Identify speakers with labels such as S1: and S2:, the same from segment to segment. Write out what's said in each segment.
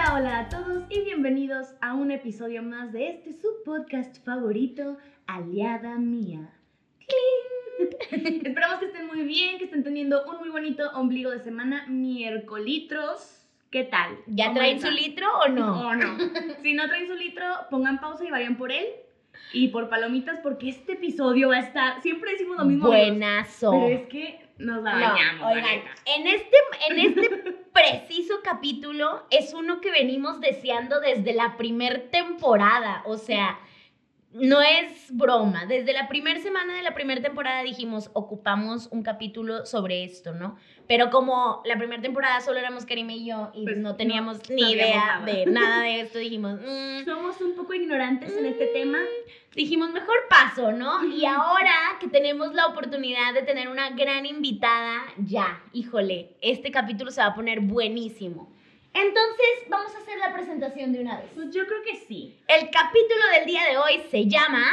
S1: Hola, hola a todos y bienvenidos a un episodio más de este su podcast favorito, Aliada Mía. ¡Cling! Esperamos que estén muy bien, que estén teniendo un muy bonito ombligo de semana, miércolitros. ¿Qué tal?
S2: ¿Ya
S1: ¿Cómo
S2: traen su litro o no?
S1: ¿O no? Si no traen su litro, pongan pausa y vayan por él. Y por palomitas, porque este episodio va a estar. Siempre decimos lo mismo. amigos,
S2: Buenazo.
S1: Pero es que nos la
S2: No,
S1: bañamos.
S2: oigan, en este, en este preciso capítulo es uno que venimos deseando desde la primer temporada. O sea, no es broma. Desde la primera semana de la primera temporada dijimos, ocupamos un capítulo sobre esto, ¿no? Pero como la primera temporada solo éramos Karime y yo y
S1: Pues,
S2: no
S1: no
S2: teníamos ni idea
S1: nada.
S2: de nada de esto, dijimos, "Mm,
S1: Somos un poco ignorantes en este tema.
S2: dijimos, mejor paso, ¿no? Y ahora que tenemos la oportunidad de tener una gran invitada, ya, híjole, este capítulo se va a poner buenísimo. Entonces, vamos a hacer la presentación de una vez.
S1: Pues yo creo que sí.
S2: El capítulo del día de hoy se llama...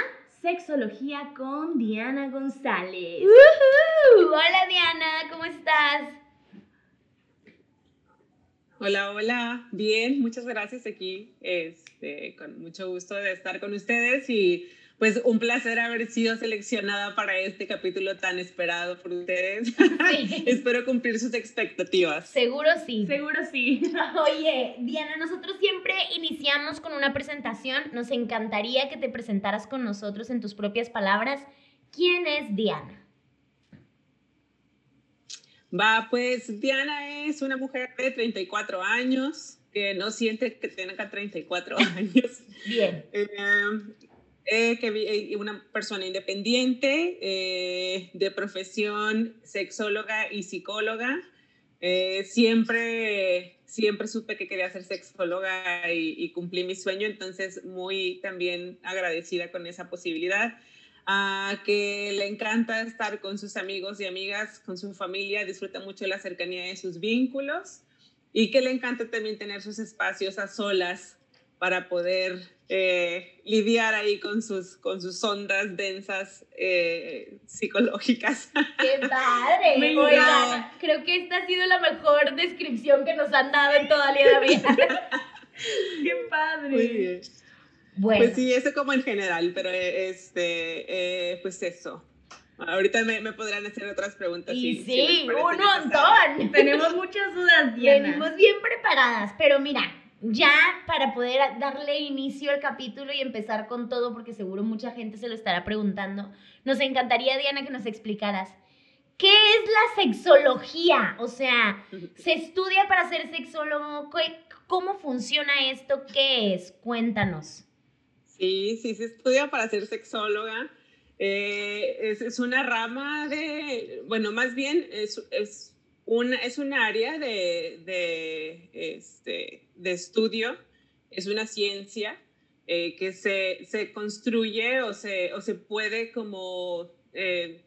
S1: Sexología con Diana González.
S2: ¡Uhú! Hola Diana, ¿cómo estás?
S3: Hola, hola. Bien, muchas gracias aquí. Este, con mucho gusto de estar con ustedes y pues un placer haber sido seleccionada para este capítulo tan esperado por ustedes.
S2: Sí.
S3: Espero cumplir sus expectativas.
S2: Seguro sí.
S1: Seguro sí.
S2: Oye, Diana, nosotros siempre iniciamos con una presentación. Nos encantaría que te presentaras con nosotros en tus propias palabras. ¿Quién es Diana?
S3: Va, pues Diana es una mujer de 34 años que no siente que tenga 34 años.
S2: Bien.
S3: Eh, eh, que vi- eh, una persona independiente, eh, de profesión sexóloga y psicóloga. Eh, siempre, siempre supe que quería ser sexóloga y, y cumplí mi sueño, entonces muy también agradecida con esa posibilidad. Ah, que le encanta estar con sus amigos y amigas, con su familia, disfruta mucho la cercanía de sus vínculos y que le encanta también tener sus espacios a solas para poder eh, lidiar ahí con sus, con sus ondas densas eh, psicológicas.
S2: ¡Qué padre!
S1: Me
S2: Oigan, creo que esta ha sido la mejor descripción que nos han dado en toda la vida.
S1: Qué padre.
S3: Muy bien.
S2: Bueno,
S3: Pues sí, eso como en general, pero eh, este, eh, pues eso. Ahorita me, me podrán hacer otras preguntas.
S2: y
S3: si- si
S2: sí,
S3: parece
S2: un montón.
S1: Tenemos muchas dudas, Diana.
S2: Venimos bien preparadas, pero mira, ya para poder darle inicio al capítulo y empezar con todo, porque seguro mucha gente se lo estará preguntando, nos encantaría, Diana, que nos explicaras. ¿Qué es la sexología? O sea, ¿se estudia para ser sexólogo? ¿Qué- ¿Cómo funciona esto? ¿Qué es? Cuéntanos.
S3: Sí, sí, se estudia para ser sexóloga. Eh, es, es una rama de, bueno, más bien es, es, una, es un área de, de, este, de estudio, es una ciencia eh, que se, se construye o se, o se puede como eh,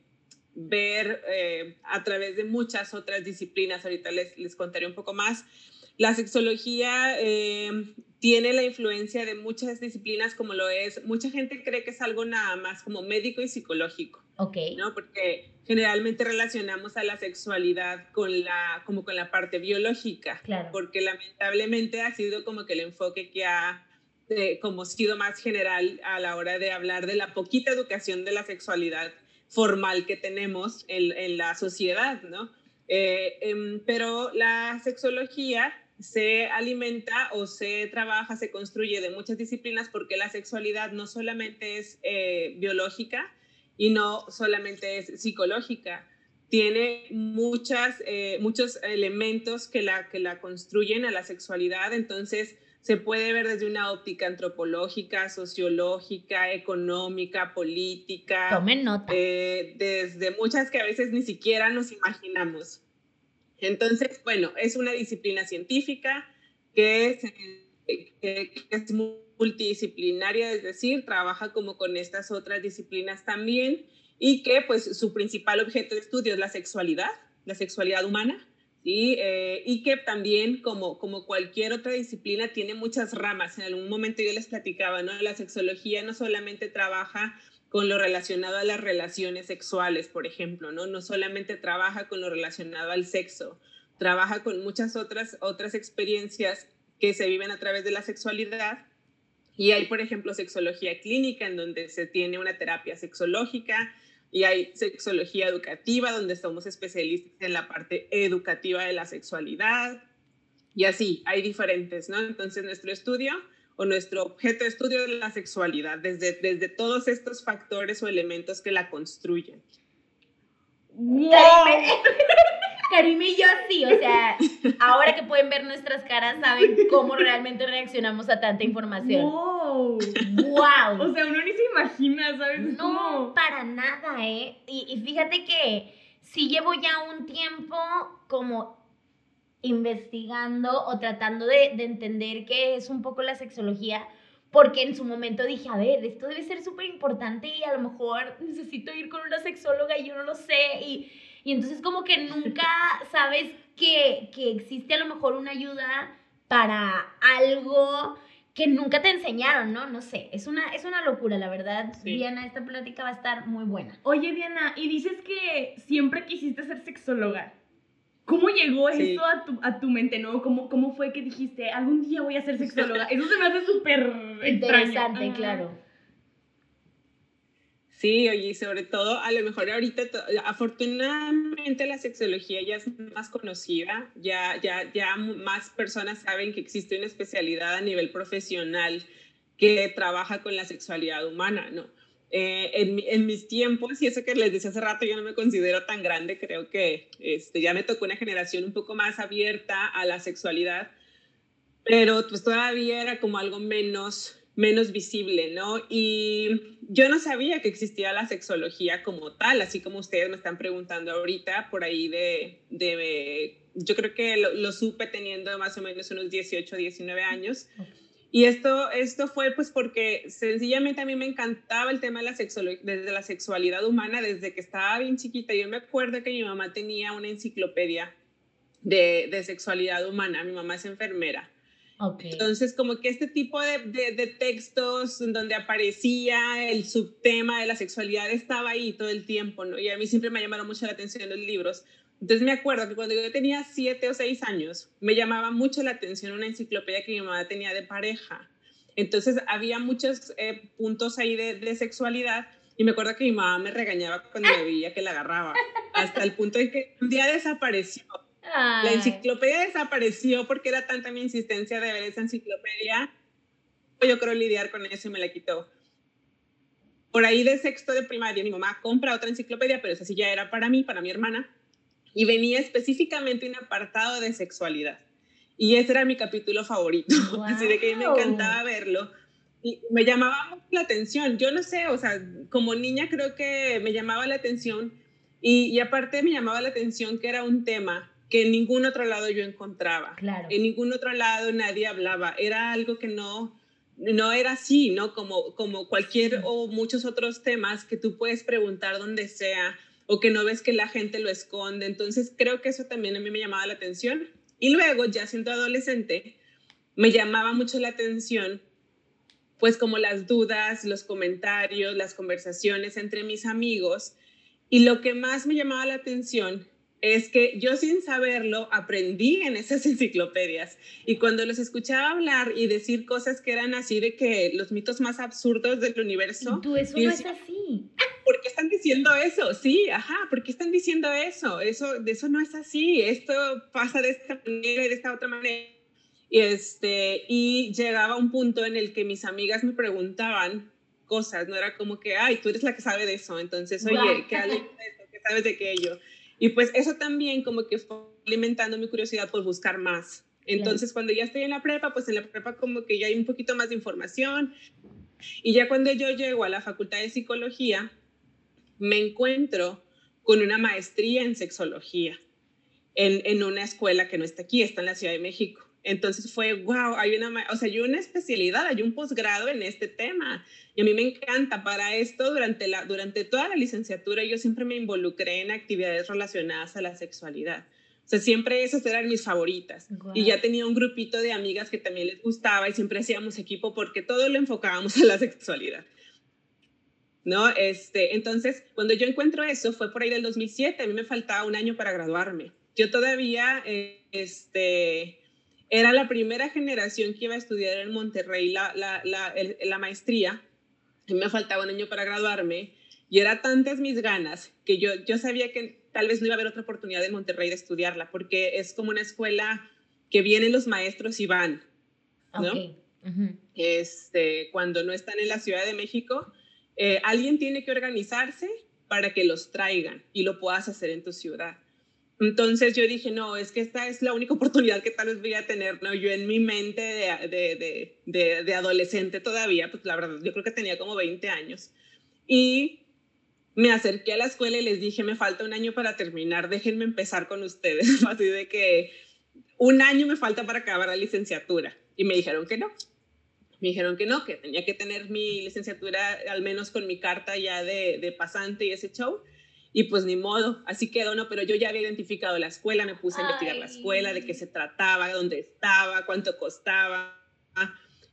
S3: ver eh, a través de muchas otras disciplinas. Ahorita les, les contaré un poco más. La sexología eh, tiene la influencia de muchas disciplinas como lo es, mucha gente cree que es algo nada más como médico y psicológico,
S2: Ok.
S3: ¿no? Porque generalmente relacionamos a la sexualidad con la, como con la parte biológica,
S2: Claro.
S3: porque lamentablemente ha sido como que el enfoque que ha eh, como sido más general a la hora de hablar de la poquita educación de la sexualidad formal que tenemos en, en la sociedad, ¿no? Eh, em, pero la sexología se alimenta o se trabaja, se construye de muchas disciplinas porque la sexualidad no solamente es eh, biológica y no solamente es psicológica, tiene muchas, eh, muchos elementos que la, que la construyen a la sexualidad, entonces se puede ver desde una óptica antropológica, sociológica, económica, política,
S2: Tomen nota.
S3: eh, desde muchas que a veces ni siquiera nos imaginamos. Entonces, bueno, es una disciplina científica que es, eh, que, es multidisciplinaria, es decir, trabaja como con estas otras disciplinas también y que pues su principal objeto de estudio es la sexualidad, la sexualidad humana. Eh, y que también, como, como cualquier otra disciplina, tiene muchas ramas. En algún momento yo les platicaba, ¿no? La sexología no solamente trabaja con lo relacionado a las relaciones sexuales, por ejemplo, ¿no? No solamente trabaja con lo relacionado al sexo, trabaja con muchas otras, otras experiencias que se viven a través de la sexualidad. Y hay, por ejemplo, sexología clínica, en donde se tiene una terapia sexológica, y hay sexología educativa, donde somos especialistas en la parte educativa de la sexualidad. Y así, hay diferentes, ¿no? Entonces, nuestro estudio o nuestro objeto de estudio de la sexualidad, desde, desde todos estos factores o elementos que la construyen.
S2: ¡Wow! Karim y yo sí, o sea, ahora que pueden ver nuestras caras, saben cómo realmente reaccionamos a tanta información.
S1: ¡Wow!
S2: ¡Wow!
S1: O sea, uno ni se imagina, ¿sabes? Es
S2: No, para nada, ¿eh? Y, y fíjate que sí llevo ya un tiempo como investigando o tratando de, de entender qué es un poco la sexología, porque en su momento dije, a ver, esto debe ser súper importante y a lo mejor necesito ir con una sexóloga y yo no lo sé. Y, y entonces como que nunca sabes que, que existe a lo mejor una ayuda para algo que nunca te enseñaron, ¿no? No sé, es una, es una locura, la verdad.
S3: Sí.
S2: Diana, esta plática va a estar muy buena.
S1: Oye, Diana, y dices que siempre quisiste ser sexóloga. ¿Cómo llegó
S3: Sí.
S1: eso a tu, a tu mente, no? ¿Cómo, ¿Cómo fue que dijiste, algún día voy a ser sexóloga? Eso se me hace súper.
S2: Interesante, claro.
S3: Sí, oye, y sobre todo, a lo mejor ahorita, afortunadamente la sexología ya es más conocida, ya, ya, ya más personas saben que existe una especialidad a nivel profesional que trabaja con la sexualidad humana, ¿no? Eh, en, mi- en mis tiempos, y eso que les decía hace rato, yo no me considero tan grande, creo que este, ya me tocó una generación un poco más abierta a la sexualidad, pero pues todavía era como algo menos, menos visible, ¿no? Y yo no sabía que existía la sexología como tal, así como ustedes me están preguntando ahorita, por ahí de, de yo creo que lo, lo supe teniendo más o menos unos 18, 19 años. Y esto, esto fue pues porque sencillamente a mí me encantaba el tema de la, desde la sexualidad humana desde que estaba bien chiquita. Yo me acuerdo que mi mamá tenía una enciclopedia de, de sexualidad humana, mi mamá es enfermera. Entonces, como que este tipo de, de, de textos donde aparecía el subtema de la sexualidad estaba ahí todo el tiempo, ¿no? Y a mí siempre me llamaron mucho la atención los libros. Entonces me acuerdo que cuando yo tenía siete o seis años, me llamaba mucho la atención una enciclopedia que mi mamá tenía de pareja. Entonces había muchos eh, puntos ahí de, de sexualidad y me acuerdo que mi mamá me regañaba cuando me veía que la agarraba, hasta el punto de que un día desapareció. La
S2: Ay.
S3: enciclopedia desapareció porque era tanta mi insistencia de ver esa enciclopedia. Yo creo lidiar con eso y me la quitó. Por ahí de sexto de primaria, mi mamá compra otra enciclopedia, pero esa sí ya era para mí, para mi hermana, y venía específicamente un apartado de sexualidad. Y ese era mi capítulo favorito, así de que me encantaba verlo. Y me llamaba mucho la atención. Yo no sé, o sea, como niña creo que me llamaba la atención y, y aparte me llamaba la atención que era un tema que en ningún otro lado yo encontraba.
S2: Claro.
S3: En ningún otro lado nadie hablaba. Era algo que no, no era así, ¿no? Como, como cualquier o muchos otros temas que tú puedes preguntar donde sea o que no ves que la gente lo esconde. Entonces creo que eso también a mí me llamaba la atención. Y luego, ya siendo adolescente, me llamaba mucho la atención, pues como las dudas, los comentarios, las conversaciones entre mis amigos. Y lo que más me llamaba la atención es que yo sin saberlo aprendí en esas enciclopedias y cuando los escuchaba hablar y decir cosas que eran así de que los mitos más absurdos del universo,
S2: Y tú, eso no es
S3: decía,
S2: así.
S3: ¿Por qué están diciendo eso? Sí, ajá, ¿por qué están diciendo eso? Eso, de eso no es así, esto pasa de esta manera y de esta otra manera. Y, este, y llegaba un punto en el que mis amigas me preguntaban cosas, no era como que, ay, tú eres la que sabe de eso, entonces, oye. ¿qué hables de eso? ¿Qué sabes de aquello? Y pues eso también como que fue alimentando mi curiosidad por buscar más. Entonces, cuando ya estoy en la prepa, pues en la prepa como que ya hay un poquito más de información. Y ya cuando yo llego a la Facultad de Psicología, me encuentro con una maestría en sexología en, en una escuela que no está aquí, está en la Ciudad de México. Entonces fue, wow, hay una, o sea, hay una especialidad, hay un posgrado en este tema. Y a mí me encanta. Para esto, durante, la, durante toda la licenciatura, yo siempre me involucré en actividades relacionadas a la sexualidad. O sea, siempre esas eran mis favoritas. Y ya tenía un grupito de amigas que también les gustaba y siempre hacíamos equipo porque todo lo enfocábamos a la sexualidad. ¿No? Este, entonces, cuando yo encuentro eso, fue por ahí del 2007, a mí me faltaba un año para graduarme. Yo todavía, eh, este, era la primera generación que iba a estudiar en Monterrey la, la, la, la maestría. Y me faltaba un año para graduarme. Y era tantas mis ganas que yo, yo sabía que tal vez no iba a haber otra oportunidad en Monterrey de estudiarla, porque es como una escuela que vienen los maestros y van, ¿no? este, cuando no están en la Ciudad de México, eh, alguien tiene que organizarse para que los traigan y lo puedas hacer en tu ciudad. Entonces yo dije, no, es que esta es la única oportunidad que tal vez voy a tener, ¿no? Yo en mi mente de, de, adolescente todavía, pues la verdad, yo creo que tenía como 20 años. Y me acerqué a la escuela y les dije, me falta un año para terminar, déjenme empezar con ustedes. Así de que un año me falta para acabar la licenciatura. Y me dijeron que no. Me dijeron que no, que tenía que tener mi licenciatura al menos con mi carta ya de, de pasante y ese show y pues ni modo, así quedó, ¿no? Pero yo ya había identificado la escuela, me puse a investigar la escuela, de qué se trataba, dónde estaba, cuánto costaba.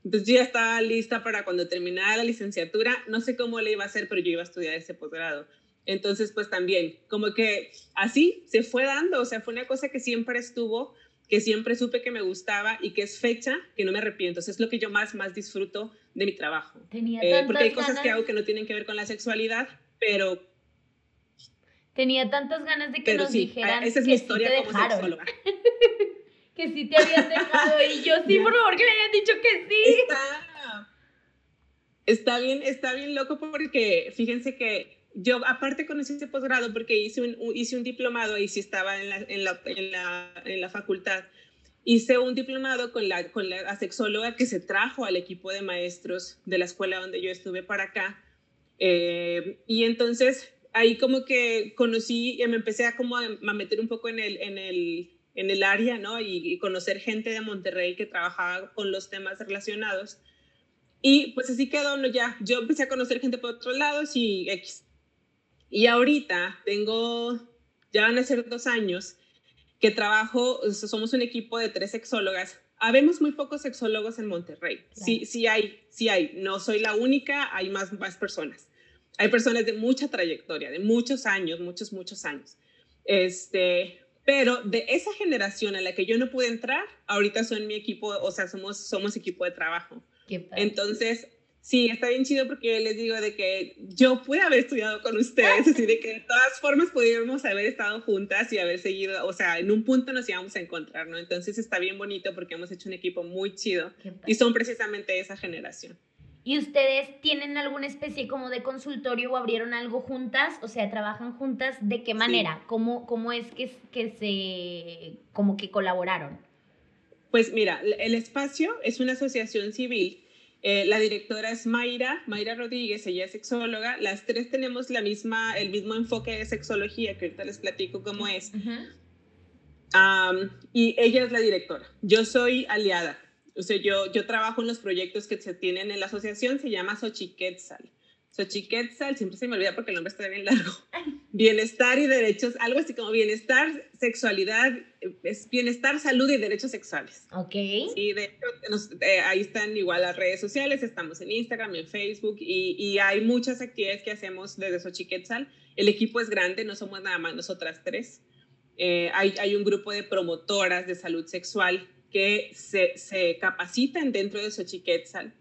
S3: Entonces yo ya estaba lista para cuando terminara la licenciatura, no sé cómo le iba a hacer, pero yo iba a estudiar ese posgrado. Entonces, pues también, como que así se fue dando, o sea, fue una cosa que siempre estuvo, que siempre supe que me gustaba y que es fecha que no me arrepiento. Eso es lo que yo más, más disfruto de mi trabajo.
S2: Tenía eh,
S3: porque hay cosas que hago que no tienen que ver con la sexualidad, pero
S2: Tenía tantas ganas de que nos dijeran
S3: esa es
S2: que
S3: mi historia
S2: sí
S3: como
S2: dejaron. que sí te habían dejado y yo sí, por favor, que le hayan dicho que sí.
S3: Está, está bien, está bien loco porque fíjense que yo aparte conocí ese posgrado porque hice un, hice un diplomado y sí estaba en la, en la, en la, en la facultad. Hice un diplomado con la, con la sexóloga que se trajo al equipo de maestros de la escuela donde yo estuve para acá. Eh, y entonces ahí como que conocí, y me empecé a como a, meter un poco en el, en el, en el área, ¿no? Y, conocer gente de Monterrey que trabajaba con los temas relacionados. Y pues así quedó, ¿no? Ya, yo empecé a conocer gente por otros lados y X. Y ahorita tengo, ya van a ser dos años que trabajo, somos un equipo de tres sexólogas. Habemos muy pocos sexólogos en Monterrey. Sí, sí hay, sí hay. No soy la única, hay más, más personas hay personas de mucha trayectoria, de muchos años, muchos, muchos años. Este, pero de esa generación a la que yo no pude entrar, ahorita son mi equipo, o sea, somos, somos equipo de trabajo. Entonces, sí, está bien chido porque les digo de que yo pude haber estudiado con ustedes, así de que de todas formas pudiéramos haber estado juntas y haber seguido, o sea, en un punto nos íbamos a encontrar, ¿no? Entonces está bien bonito porque hemos hecho un equipo muy chido y son precisamente esa generación.
S2: ¿Y ustedes tienen alguna especie como de consultorio o abrieron algo juntas? O sea, ¿trabajan juntas? ¿De qué manera? ¿Cómo, ¿Cómo es que, que se, como que colaboraron?
S3: Pues mira, el espacio es una asociación civil. Eh, la directora es Mayra, Mayra Rodríguez, ella es sexóloga. Las tres tenemos la misma, el mismo enfoque de sexología, que ahorita les platico cómo es. y ella es la directora. Yo soy aliada. O sea, yo, yo trabajo en los proyectos que se tienen en la asociación, se llama Xochiquetzal. Xochiquetzal, siempre se me olvida porque el nombre está bien largo. Bienestar y derechos, algo así como bienestar, sexualidad, es bienestar, salud y derechos sexuales.
S2: Ok.
S3: Sí, de hecho, eh, ahí están igual las redes sociales, estamos en Instagram, en Facebook y, y hay muchas actividades que hacemos desde Xochiquetzal. El equipo es grande, no somos nada más nosotras tres. Eh, hay, hay un grupo de promotoras de salud sexual que se, se capacitan dentro de Xochiquetzal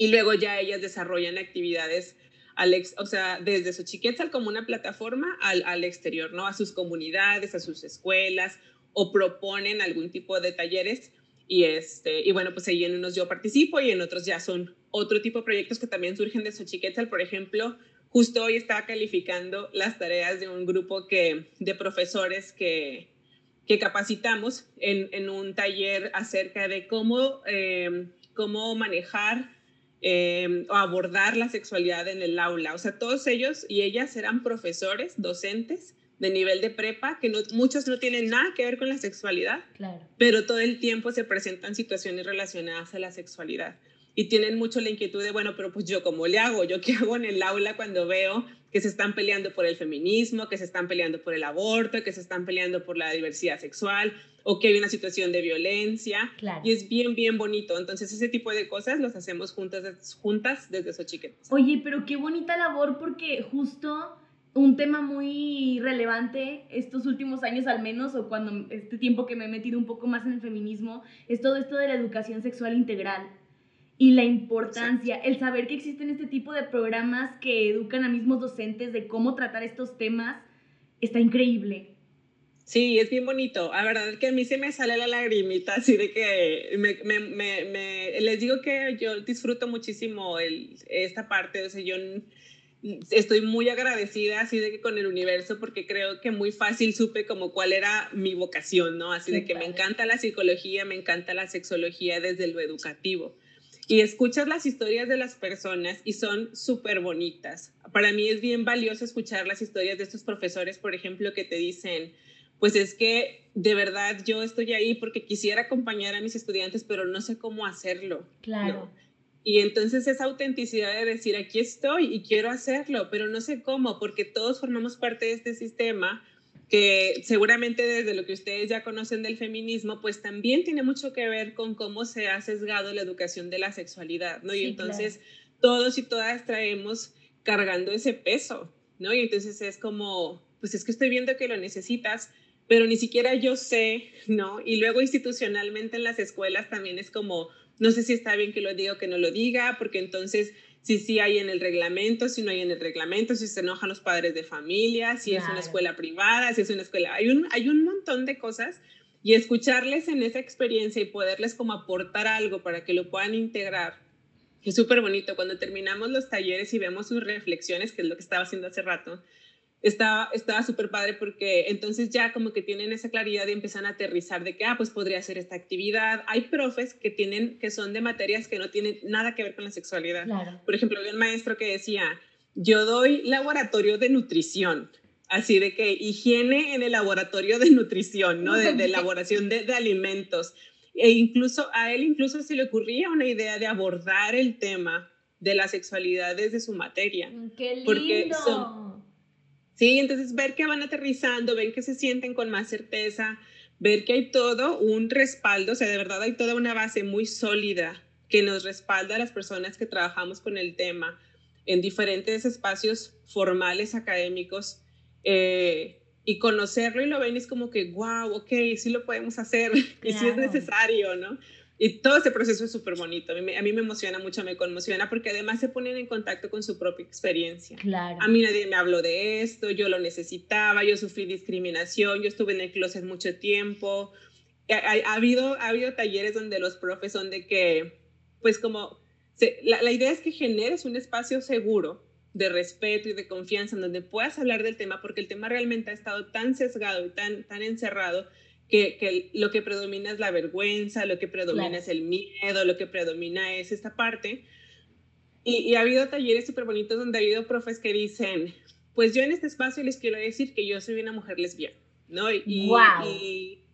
S3: y luego ya ellas desarrollan actividades al o sea, desde Xochiquetzal como una plataforma al, al, exterior, ¿no? A sus comunidades, a sus escuelas o proponen algún tipo de talleres y, este, y bueno, pues ahí en unos yo participo y en otros ya son otro tipo de proyectos que también surgen de Xochiquetzal, por ejemplo, justo hoy estaba calificando las tareas de un grupo que, de profesores que, que capacitamos en, en un taller acerca de cómo, eh, cómo manejar eh, o abordar la sexualidad en el aula. O sea, todos ellos y ellas eran profesores, docentes de nivel de prepa, que no, muchos no tienen nada que ver con la sexualidad,
S2: claro.
S3: pero todo el tiempo se presentan situaciones relacionadas a la sexualidad y tienen mucho la inquietud de, bueno, pero pues yo cómo le hago, yo qué hago en el aula cuando veo que se están peleando por el feminismo, que se están peleando por el aborto, que se están peleando por la diversidad sexual o que hay una situación de violencia. Y es bien, bien bonito. Entonces, ese tipo de cosas los hacemos juntas, juntas desde Xochiquetes.
S1: Oye, pero qué bonita labor porque justo un tema muy relevante estos últimos años al menos, o cuando este tiempo que me he metido un poco más en el feminismo, es todo esto de la educación sexual integral y la importancia, el saber que existen este tipo de programas que educan a mismos docentes de cómo tratar estos temas, está increíble.
S3: Sí, es bien bonito. La verdad es que a mí se me sale la lagrimita, así de que me, me, me, les digo que yo disfruto muchísimo el, esta parte, o sea, yo estoy muy agradecida así de que con el universo porque creo que muy fácil supe como cuál era mi vocación, ¿no? Así de que me encanta la psicología, me encanta la sexología desde lo educativo. Y escuchas las historias de las personas y son súper bonitas. Para mí es bien valioso escuchar las historias de estos profesores, por ejemplo, que te dicen, pues es que de verdad yo estoy ahí porque quisiera acompañar a mis estudiantes, pero no sé cómo hacerlo.
S2: Claro.
S3: Y entonces esa autenticidad de decir, aquí estoy y quiero hacerlo, pero no sé cómo, porque todos formamos parte de este sistema que seguramente desde lo que ustedes ya conocen del feminismo, pues también tiene mucho que ver con cómo se ha sesgado la educación de la sexualidad, ¿no? y entonces todos y todas traemos cargando ese peso, ¿no? Y entonces es como, pues es que estoy viendo que lo necesitas, pero ni siquiera yo sé, ¿no? Y luego institucionalmente en las escuelas también es como, no sé si está bien que lo diga o que no lo diga, porque entonces si sí hay en el reglamento, si no hay en el reglamento, si se enojan los padres de familia, si es una escuela privada, si es una escuela, hay un, hay un montón de cosas y escucharles en esa experiencia y poderles como aportar algo para que lo puedan integrar. Es súper bonito cuando terminamos los talleres y vemos sus reflexiones, que es lo que estaba haciendo hace rato, estaba estaba súper padre porque entonces ya como que tienen esa claridad y empiezan a aterrizar de que, ah, pues podría hacer esta actividad. Hay profes que tienen, que son de materias que no tienen nada que ver con la sexualidad. Por ejemplo, había un maestro que decía, yo doy laboratorio de nutrición, así de que higiene en el laboratorio de nutrición, ¿no? De, elaboración de, de, alimentos. E incluso a él incluso se le ocurría una idea de abordar el tema de la sexualidad desde su materia.
S2: ¡Qué lindo!
S3: Porque Sí, entonces ver que van aterrizando, ven que se sienten con más certeza, ver que hay todo un respaldo, o sea, de verdad hay toda una base muy sólida que nos respalda a las personas que trabajamos con el tema en diferentes espacios formales académicos eh, y conocerlo y lo ven es como que, wow, ok, sí lo podemos hacer y sí es necesario, ¿no? Y todo ese proceso es súper bonito. A mí, a mí, me emociona mucho, me conmociona, porque además se ponen en contacto con su propia experiencia.
S2: Claro.
S3: A mí nadie me habló de esto, yo lo necesitaba, yo sufrí discriminación, yo estuve en el closet mucho tiempo. Ha, ha, habido, ha habido talleres donde los profes son de que, pues como, la, la idea es que generes un espacio seguro de respeto y de confianza en donde puedas hablar del tema, porque el tema realmente ha estado tan sesgado y tan, tan encerrado que, lo que predomina es la vergüenza, lo que predomina es el miedo, lo que predomina es esta parte. Y, ha habido talleres súper bonitos donde ha habido profes que dicen, pues yo en este espacio les quiero decir que yo soy una mujer lesbiana, ¿no? Y,
S2: wow.
S3: y,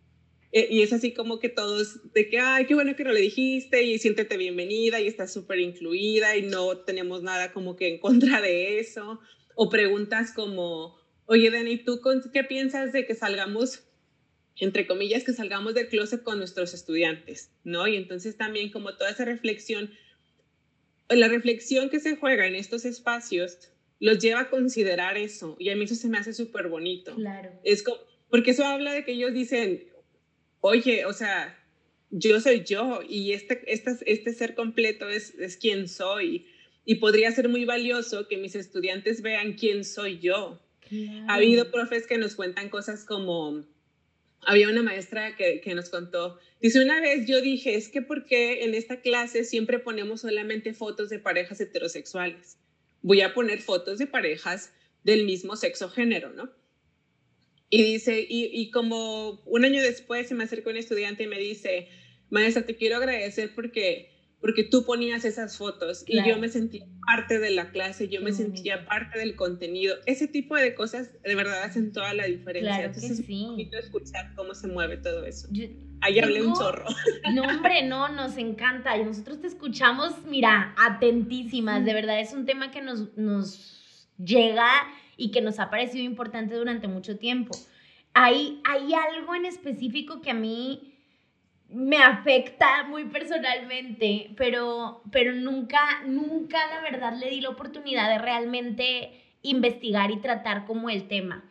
S3: eh, y, es así como que todos, de que, ay, qué bueno que no le dijiste y siéntete bienvenida y estás súper incluida y no tenemos nada como que en contra de eso. O preguntas como, oye, Dani, ¿tú qué piensas de que salgamos entre comillas, que salgamos del closet con nuestros estudiantes, ¿no? Y entonces también como toda esa reflexión, la reflexión que se juega en estos espacios los lleva a considerar eso y a mí eso se me hace súper bonito.
S2: Claro.
S3: Es como, porque eso habla de que ellos dicen, oye, o sea, yo soy yo y este, este, este ser completo es, es quien soy y podría ser muy valioso que mis estudiantes vean quién soy yo. Ha habido profes que nos cuentan cosas como, había una maestra que, que, nos contó, dice, una vez yo dije, es que ¿por qué en esta clase siempre ponemos solamente fotos de parejas heterosexuales? Voy a poner fotos de parejas del mismo sexo género, ¿no? Y dice, y, y como un año después se me acercó un estudiante y me dice, maestra, te quiero agradecer porque porque tú ponías esas fotos y yo me sentía parte de la clase, yo me sentía parte del contenido. Ese tipo de cosas de verdad hacen toda la diferencia.
S2: Claro que
S3: Entonces
S2: sí.
S3: es un poquito escuchar cómo se mueve todo eso. Ahí hablé un chorro.
S2: No, hombre, no, nos encanta. Y nosotros te escuchamos, mira, atentísimas. De verdad, es un tema que nos, nos llega y que nos ha parecido importante durante mucho tiempo. Hay, hay algo en específico que a mí me afecta muy personalmente, pero, pero nunca, nunca la verdad le di la oportunidad de realmente investigar y tratar como el tema.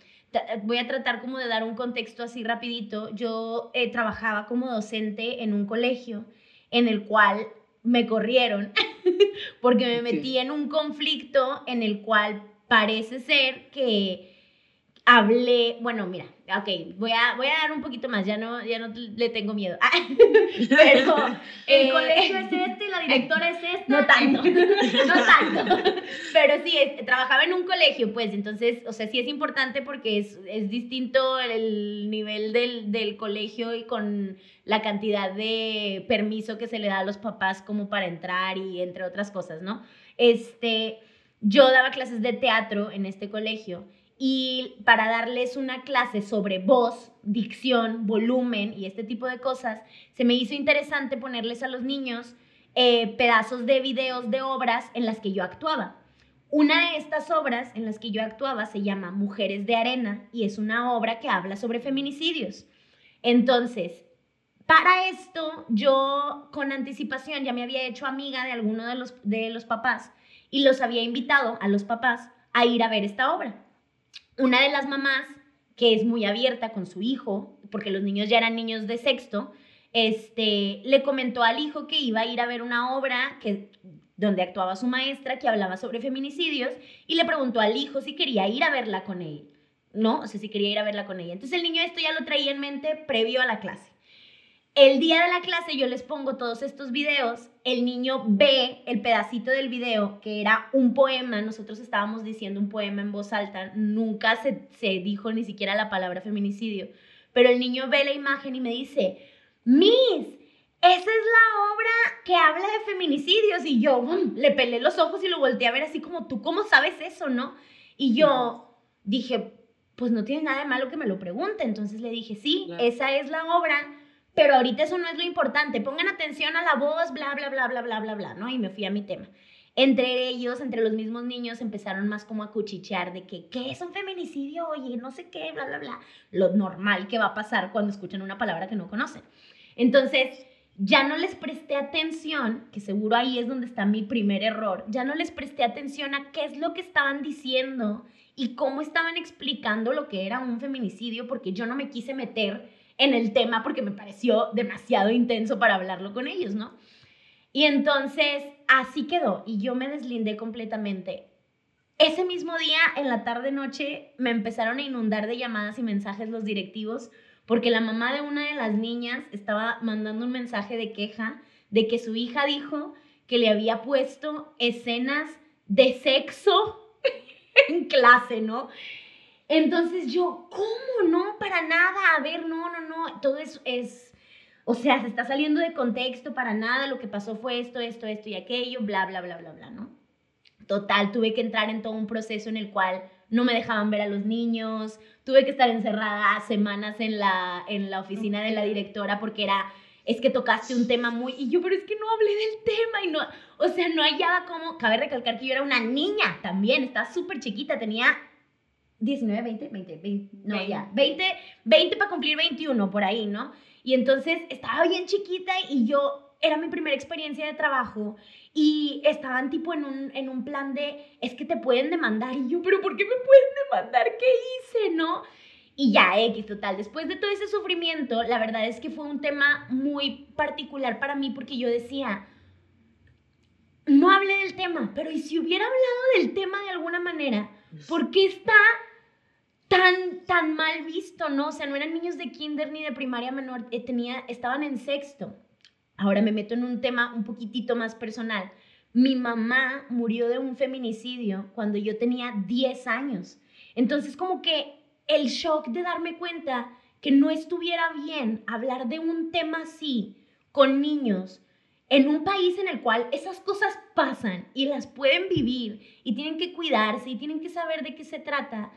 S2: Voy a tratar como de dar un contexto así rapidito. Yo eh, trabajaba como docente en un colegio en el cual me corrieron porque me metí en un conflicto en el cual parece ser que hablé, bueno, mira, ok, voy a, voy a dar un poquito más, ya no, ya no le tengo miedo.
S1: pero el eh, colegio es este, la directora es esta.
S2: No tanto, no tanto. Pero sí, trabajaba en un colegio, pues, entonces, o sea, sí es importante porque es, es distinto el nivel del, del colegio y con la cantidad de permiso que se le da a los papás como para entrar y entre otras cosas, ¿no? Este, yo daba clases de teatro en este colegio y para darles una clase sobre voz, dicción, volumen y este tipo de cosas, se me hizo interesante ponerles a los niños eh, pedazos de videos de obras en las que yo actuaba. Una de estas obras en las que yo actuaba se llama Mujeres de Arena y es una obra que habla sobre feminicidios. Entonces, para esto yo con anticipación ya me había hecho amiga de alguno de los, de los papás y los había invitado a los papás a ir a ver esta obra una de las mamás, que es muy abierta con su hijo, porque los niños ya eran niños de sexto, este, le comentó al hijo que iba a ir a ver una obra que, donde actuaba su maestra que hablaba sobre feminicidios y le preguntó al hijo si quería ir a verla con él, ¿no? O sea, si quería ir a verla con ella. Entonces el niño esto ya lo traía en mente previo a la clase. El día de la clase yo les pongo todos estos videos, el niño ve el pedacito del video que era un poema, nosotros estábamos diciendo un poema en voz alta, nunca se, dijo ni siquiera la palabra feminicidio, pero el niño ve la imagen y me dice, Miss, esa es la obra que habla de feminicidios y yo le pelé los ojos y lo volteé a ver así como tú, ¿cómo sabes eso, no? Y yo dije, pues no tiene nada de malo que me lo pregunte, entonces le dije, sí, esa es la obra pero ahorita eso no es lo importante. Pongan atención a la voz, bla, bla, bla, bla, bla, bla, bla, ¿no? Y me fui a mi tema. Entre ellos, entre los mismos niños, empezaron más como a cuchichear de que, ¿qué es un feminicidio? Oye, no sé qué, bla, bla, bla. Lo normal que va a pasar cuando escuchan una palabra que no conocen. Entonces, ya no les presté atención, que seguro ahí es donde está mi primer error, ya no les presté atención a qué es lo que estaban diciendo y cómo estaban explicando lo que era un feminicidio, porque yo no me quise meter en el tema porque me pareció demasiado intenso para hablarlo con ellos, ¿no? Y entonces así quedó y yo me deslindé completamente. Ese mismo día, en la tarde-noche, me empezaron a inundar de llamadas y mensajes los directivos porque la mamá de una de las niñas estaba mandando un mensaje de queja de que su hija dijo que le había puesto escenas de sexo en clase, ¿no? Entonces yo, ¿cómo? No, para nada. A ver, no, no, no. Todo eso es, o sea, se está saliendo de contexto para nada. Lo que pasó fue esto, esto, esto y aquello, bla, bla, bla, bla, bla, ¿no? Total, tuve que entrar en todo un proceso en el cual no me dejaban ver a los niños, tuve que estar encerrada semanas en la, en la oficina de la directora porque era, es que tocaste un tema muy, y yo, pero es que no hablé del tema y no, o sea, no hallaba como, cabe recalcar que yo era una niña también, estaba súper chiquita, tenía 19, 20, 20, 20, no, ya, 20, 20 para cumplir 21, por ahí, ¿no? Y entonces estaba bien chiquita y yo, era mi primera experiencia de trabajo y estaban tipo en un, en un plan de, es que te pueden demandar. Y yo, pero ¿por qué me pueden demandar? ¿Qué hice, no? Y ya, X, total. Después de todo ese sufrimiento, la verdad es que fue un tema muy particular para mí porque yo decía, no hablé del tema, pero ¿y si hubiera hablado del tema de alguna manera? ¿Por qué está tan, tan mal visto, ¿no? O sea, no eran niños de kinder ni de primaria menor, eh, tenía, estaban en sexto. Ahora me meto en un tema un poquitito más personal. Mi mamá murió de un feminicidio cuando yo tenía 10 años. Entonces, como que el shock de darme cuenta que no estuviera bien hablar de un tema así con niños en un país en el cual esas cosas pasan y las pueden vivir y tienen que cuidarse y tienen que saber de qué se trata,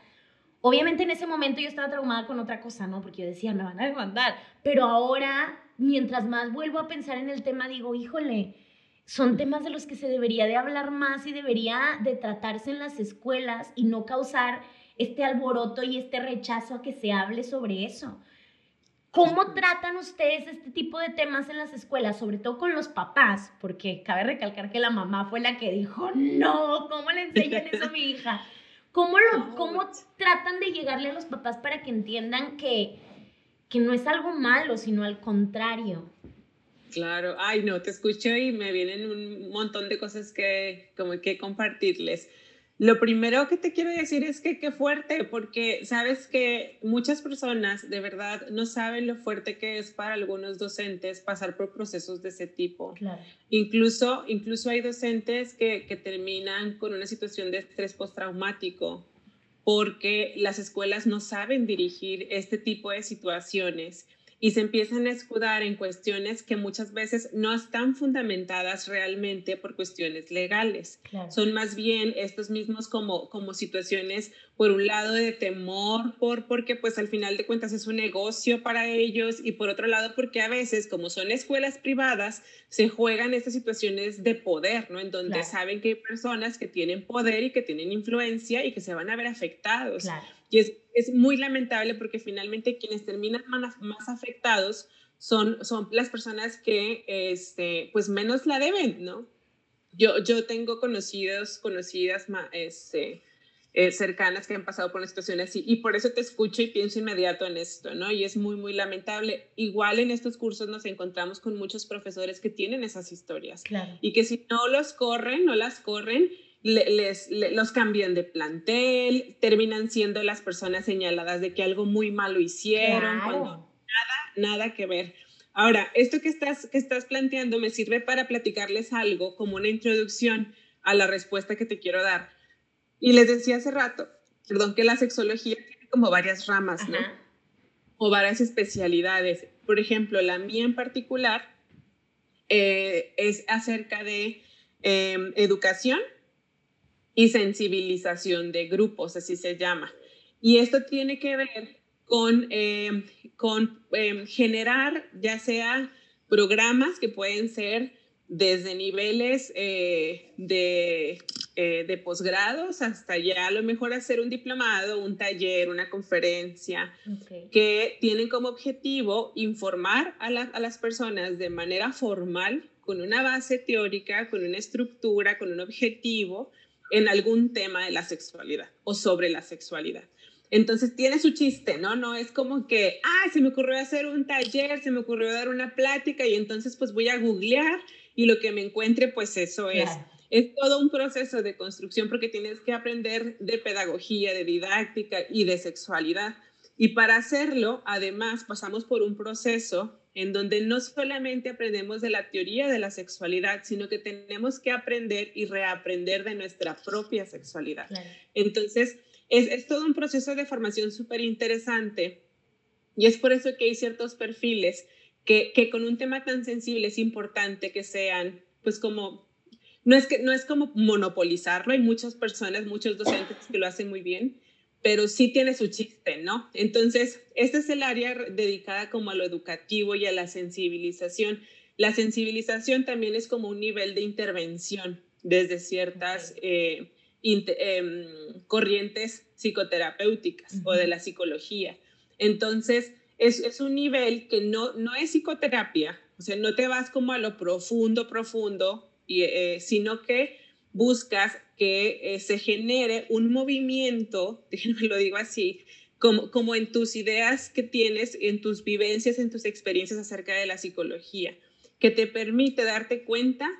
S2: Obviamente en ese momento yo estaba traumada con otra cosa, ¿no? Porque yo decía, me van a demandar. Pero ahora, mientras más vuelvo a pensar en el tema, digo, híjole, son temas de los que se debería de hablar más y debería de tratarse en las escuelas y no causar este alboroto y este rechazo a que se hable sobre eso. ¿Cómo tratan ustedes este tipo de temas en las escuelas, sobre todo con los papás? Porque cabe recalcar que la mamá fue la que dijo, no, ¿cómo le enseñan eso a mi hija? ¿Cómo, lo, ¿Cómo tratan de llegarle a los papás para que entiendan que, que no es algo malo, sino al contrario?
S3: Claro, ay no, te escucho y me vienen un montón de cosas que como que compartirles. Lo primero que te quiero decir es que qué fuerte, porque sabes que muchas personas de verdad no saben lo fuerte que es para algunos docentes pasar por procesos de ese tipo.
S2: Claro.
S3: Incluso, incluso hay docentes que, que terminan con una situación de estrés postraumático porque las escuelas no saben dirigir este tipo de situaciones y se empiezan a escudar en cuestiones que muchas veces no están fundamentadas realmente por cuestiones legales. Son más bien estos mismos como, como situaciones, por un lado, de temor, por, porque pues al final de cuentas es un negocio para ellos y por otro lado, porque a veces, como son escuelas privadas, se juegan estas situaciones de poder, ¿no? En donde saben que hay personas que tienen poder y que tienen influencia y que se van a ver afectados. Y es, es, muy lamentable porque finalmente quienes terminan más, afectados son, son las personas que este, pues menos la deben, ¿no? Yo, yo tengo conocidos, conocidas este, eh, cercanas que han pasado por una situación así y por eso te escucho y pienso inmediato en esto, ¿no? Y es muy, muy lamentable. Igual en estos cursos nos encontramos con muchos profesores que tienen esas historias
S2: claro.
S3: y que si no los corren, no las corren, les, los cambian de plantel, terminan siendo las personas señaladas de que algo muy malo hicieron, cuando nada, nada que ver. Ahora, esto que estás, que estás planteando me sirve para platicarles algo como una introducción a la respuesta que te quiero dar. Y les decía hace rato, perdón, que la sexología tiene como varias ramas, ¿no? O varias especialidades. Por ejemplo, la mía en particular eh, es acerca de em, educación y sensibilización de grupos, así se llama. Y esto tiene que ver con, eh, con eh, generar ya sea programas que pueden ser desde niveles eh, de, de posgrados hasta ya a lo mejor hacer un diplomado, un taller, una conferencia, que tienen como objetivo informar a, a las personas de manera formal, con una base teórica, con una estructura, con un objetivo, en algún tema de la sexualidad o sobre la sexualidad. Entonces tiene su chiste, ¿no? No es como que, ah, se me ocurrió hacer un taller, se me ocurrió dar una plática y entonces pues voy a googlear y lo que me encuentre pues eso es. Es todo un proceso de construcción porque tienes que aprender de pedagogía, de didáctica y de sexualidad. Y para hacerlo, además, pasamos por un proceso en donde no solamente aprendemos de la teoría de la sexualidad, sino que tenemos que aprender y reaprender de nuestra propia sexualidad. Entonces, es, todo un proceso de formación súper interesante y es por eso que hay ciertos perfiles que, que con un tema tan sensible es importante que sean, pues como, no es, que, no es como monopolizarlo, hay muchas personas, muchos docentes que lo hacen muy bien, pero sí tiene su chiste, ¿no? Entonces, este es el área dedicada como a lo educativo y a la sensibilización. La sensibilización también es como un nivel de intervención desde ciertas eh, em, corrientes psicoterapéuticas o de la psicología. Entonces, es, es, un nivel que no, no es psicoterapia, o sea, no te vas como a lo profundo, profundo, y, eh, sino que buscas que eh, se genere un movimiento, déjenme lo digo así, como, como en tus ideas que tienes, en tus vivencias, en tus experiencias acerca de la psicología, que te permite darte cuenta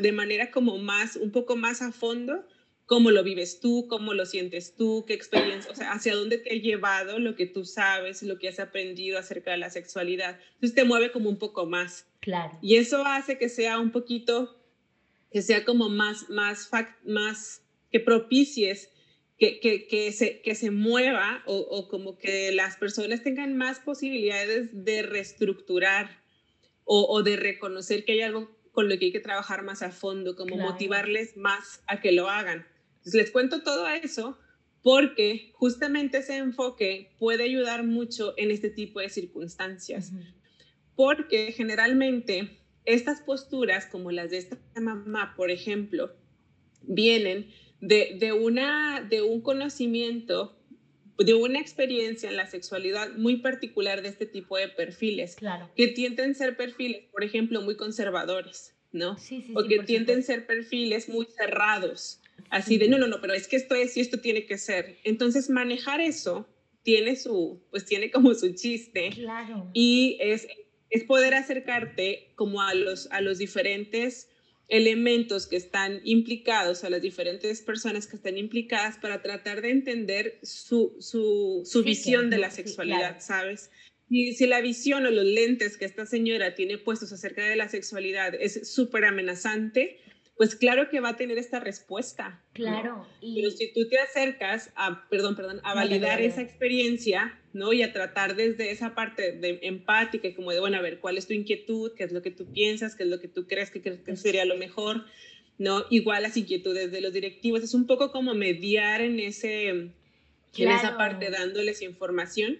S3: de manera como más, un poco más a fondo, cómo lo vives tú, cómo lo sientes tú, qué experiencia, o sea, hacia dónde te ha llevado lo que tú sabes, lo que has aprendido acerca de la sexualidad. Entonces te mueve como un poco más.
S2: Claro.
S3: Y eso hace que sea un poquito que sea como más, más, más que propicies que, que, que, se, que se mueva o, o, como que las personas tengan más posibilidades de reestructurar o, o, de reconocer que hay algo con lo que hay que trabajar más a fondo, como motivarles más a que lo hagan. Entonces, les cuento todo eso porque justamente ese enfoque puede ayudar mucho en este tipo de circunstancias. Porque generalmente estas posturas, como las de esta mamá, por ejemplo, vienen de, una, de un conocimiento, de una experiencia en la sexualidad muy particular de este tipo de perfiles,
S2: claro.
S3: que tienden a ser perfiles, por ejemplo, muy conservadores, ¿no?
S2: Sí, sí,
S3: o que tienden a ser perfiles muy cerrados así de, no, no, no, pero es que esto es y esto tiene que ser. Entonces, manejar eso tiene su, pues tiene como su chiste.
S2: Claro.
S3: Y es, es poder acercarte como a los, a los diferentes elementos que están implicados, a las diferentes personas que están implicadas para tratar de entender su, su, su visión de la sexualidad, ¿sabes? Y si la visión o los lentes que esta señora tiene puestos acerca de la sexualidad es súper amenazante, pues claro que va a tener esta respuesta.
S2: Claro.
S3: Y... Pero si tú te acercas a, perdón, perdón, a validar esa experiencia, ¿no? Y a tratar desde esa parte de empática como de, bueno, a ver, ¿cuál es tu inquietud? ¿Qué es lo que tú piensas? ¿Qué es lo que tú crees que, que sería lo mejor? ¿No? Igual las inquietudes de los directivos. Es un poco como mediar en, ese, en esa parte dándoles información.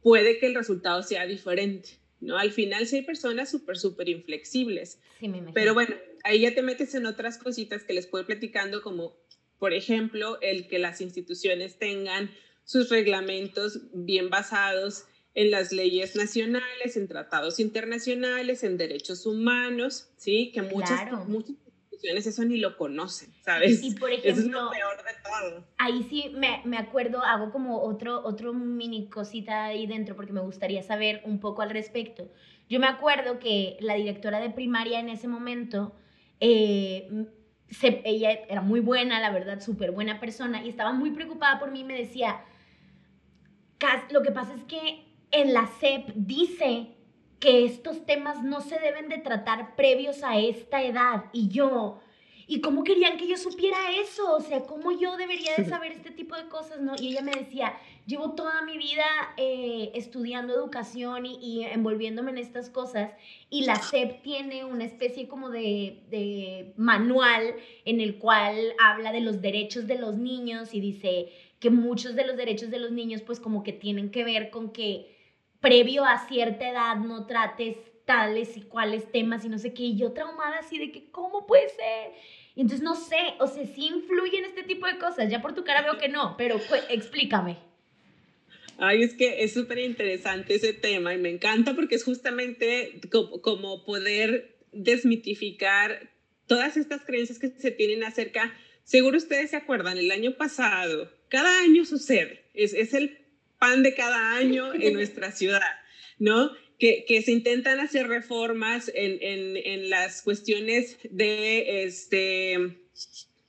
S3: Puede que el resultado sea diferente, ¿no? Al final sí hay personas súper, súper inflexibles.
S2: Sí, me imagino.
S3: Pero bueno, ahí ya te metes en otras cositas que les puedo platicando, como por ejemplo el que las instituciones tengan sus reglamentos bien basados en las leyes nacionales, en tratados internacionales, en derechos humanos, ¿sí? Que muchas, muchas instituciones eso ni lo conocen, ¿sabes?
S2: Y por ejemplo,
S3: es lo peor de todo.
S2: Ahí sí me, me, acuerdo, hago como otro, otro mini cosita ahí dentro porque me gustaría saber un poco al respecto. Yo me acuerdo que la directora de primaria en ese momento eh, ella era muy buena, la verdad, súper buena persona, y estaba muy preocupada por mí. Me decía, lo que pasa es que en la SEP dice que estos temas no se deben de tratar previos a esta edad. Y yo, ¿y cómo querían que yo supiera eso? O sea, ¿cómo yo debería de saber este tipo de cosas? ¿no? Y ella me decía, llevo toda mi vida eh, estudiando educación y, envolviéndome en estas cosas y la SEP tiene una especie como de, de, manual en el cual habla de los derechos de los niños y dice que muchos de los derechos de los niños pues como que tienen que ver con que previo a cierta edad no trates tales y cuales temas y no sé qué, y yo traumada así de que, ¿cómo puede ser? Y entonces no sé, o sea, sí influyen este tipo de cosas, ya por tu cara veo que no, pero explícame.
S3: Ay, es que es súper interesante ese tema y me encanta porque es justamente como, poder desmitificar todas estas creencias que se tienen acerca. Seguro ustedes se acuerdan, el año pasado, cada año sucede, es, es el pan de cada año en nuestra ciudad, ¿no? Que, que, se intentan hacer reformas en, en, en las cuestiones de este,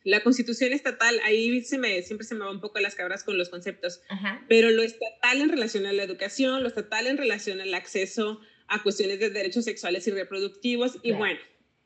S3: la constitución estatal, ahí se me, siempre se me va un poco las cabras con los conceptos, pero lo estatal en relación a la educación, lo estatal en relación al acceso a cuestiones de derechos sexuales y reproductivos. Y bueno,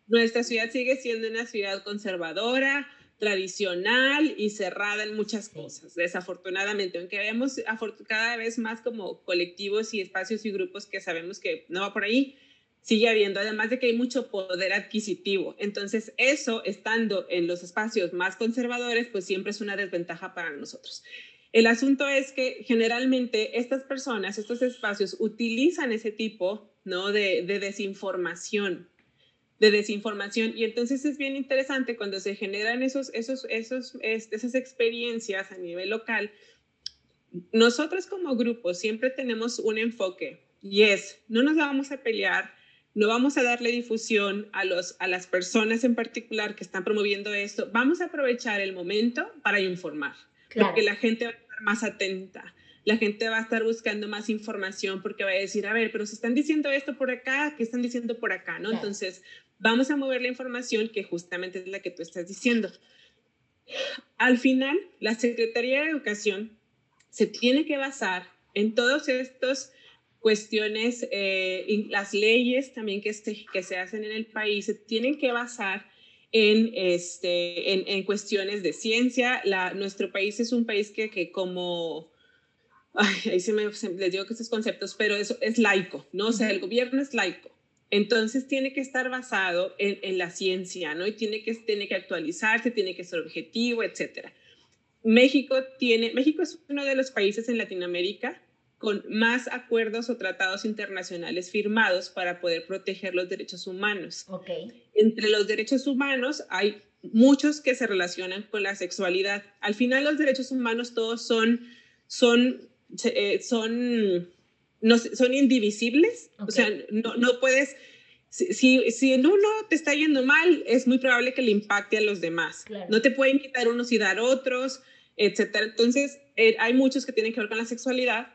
S3: nuestra ciudad sigue siendo una ciudad conservadora, tradicional y cerrada en muchas cosas, desafortunadamente, aunque vemos cada vez más como colectivos y espacios y grupos que sabemos que no va por ahí, sigue habiendo, además de que hay mucho poder adquisitivo. Entonces, eso, estando en los espacios más conservadores, pues siempre es una desventaja para nosotros. El asunto es que generalmente estas personas, estos espacios, utilizan ese tipo ¿no? de, desinformación, de desinformación. Y entonces es bien interesante cuando se generan esos, esos, esos, esas experiencias a nivel local. Nosotros como grupo siempre tenemos un enfoque y es, no nos vamos a pelear, no vamos a darle difusión a, los, a las personas en particular que están promoviendo esto, vamos a aprovechar el momento para informar, porque la gente va a estar más atenta, la gente va a estar buscando más información porque va a decir, a ver, pero si están diciendo esto por acá, ¿qué están diciendo por acá? ¿no? Entonces, vamos a mover la información que justamente es la que tú estás diciendo. Al final, la Secretaría de Educación se tiene que basar en todos estos cuestiones, eh, las leyes también que se, que se hacen en el país se tienen que basar en, este, en, en cuestiones de ciencia. Nuestro país es un país que, que como, ahí se me, les digo que estos conceptos, pero eso es laico, ¿no? O sea, el gobierno es laico. Entonces tiene que estar basado en, en, la ciencia, ¿no? Y tiene que, tiene que actualizarse, tiene que ser objetivo, etcétera. México tiene, México es uno de los países en Latinoamérica con más acuerdos o tratados internacionales firmados para poder proteger los derechos humanos.
S2: Okay.
S3: Entre los derechos humanos hay muchos que se relacionan con la sexualidad. Al final los derechos humanos todos son, son, eh, son, no, son indivisibles. O sea, no, no puedes si, si, en uno te está yendo mal, es muy probable que le impacte a los demás. No te pueden quitar unos y dar otros, etcétera. Entonces, eh, hay muchos que tienen que ver con la sexualidad,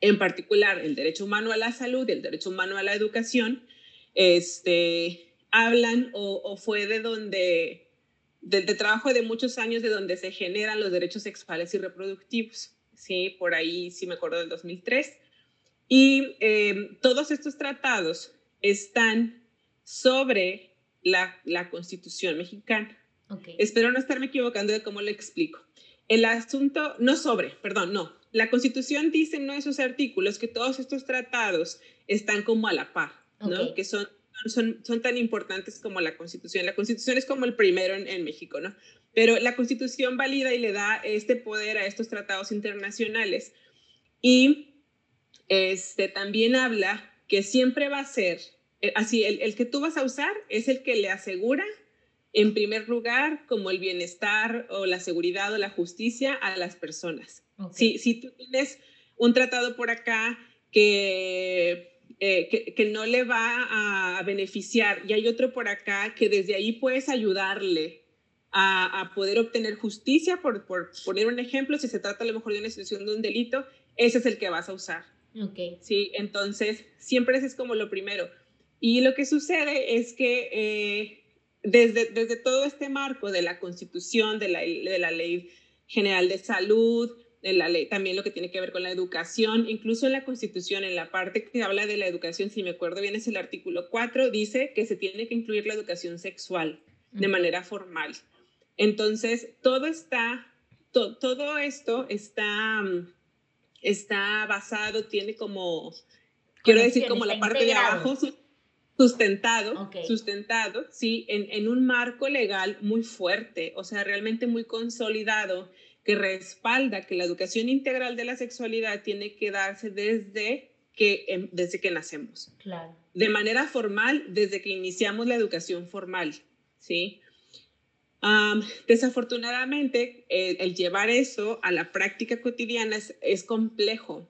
S3: en particular el derecho humano a la salud y el derecho humano a la educación, este, hablan o, fue de donde, de, trabajo de muchos años de donde se generan los derechos sexuales y reproductivos. Sí, por ahí sí me acuerdo del 2003. Y eh, todos estos tratados están sobre la, la Constitución mexicana. Espero no estarme equivocando de cómo lo explico. El asunto, no sobre, perdón, no. La Constitución dice en uno de sus artículos que todos estos tratados están como a la par, ¿no? Que son, son, son tan importantes como la Constitución. La Constitución es como el primero en, en México, ¿no? Pero la Constitución valida y le da este poder a estos tratados internacionales. Y este, también habla que siempre va a ser, eh, así, el, que tú vas a usar es el que le asegura, en primer lugar, como el bienestar o la seguridad o la justicia a las personas. Si, si tú tienes un tratado por acá que, eh, que, no le va a, beneficiar y hay otro por acá que desde ahí puedes ayudarle a, a, poder obtener justicia, por, por poner un ejemplo, si se trata a lo mejor de una situación de un delito, ese es el que vas a usar.
S2: Ok.
S3: Sí, entonces siempre ese es como lo primero. Y lo que sucede es que eh, desde, desde todo este marco de la Constitución, de la, de la Ley General de Salud, de la ley, también lo que tiene que ver con la educación, incluso en la Constitución, en la parte que habla de la educación, si me acuerdo bien, es el artículo 4, dice que se tiene que incluir la educación sexual de manera formal. Entonces, todo está, todo esto está mm, está basado, tiene como, quiero decir, como la parte de abajo sustentado, sustentado, sí, en, en un marco legal muy fuerte, o sea, realmente muy consolidado, que respalda que la educación integral de la sexualidad tiene que darse desde que, em, desde que nacemos.
S2: Claro.
S3: De manera formal, desde que iniciamos la educación formal, ¿sí? Desafortunadamente, eh, el llevar eso a la práctica cotidiana es, complejo,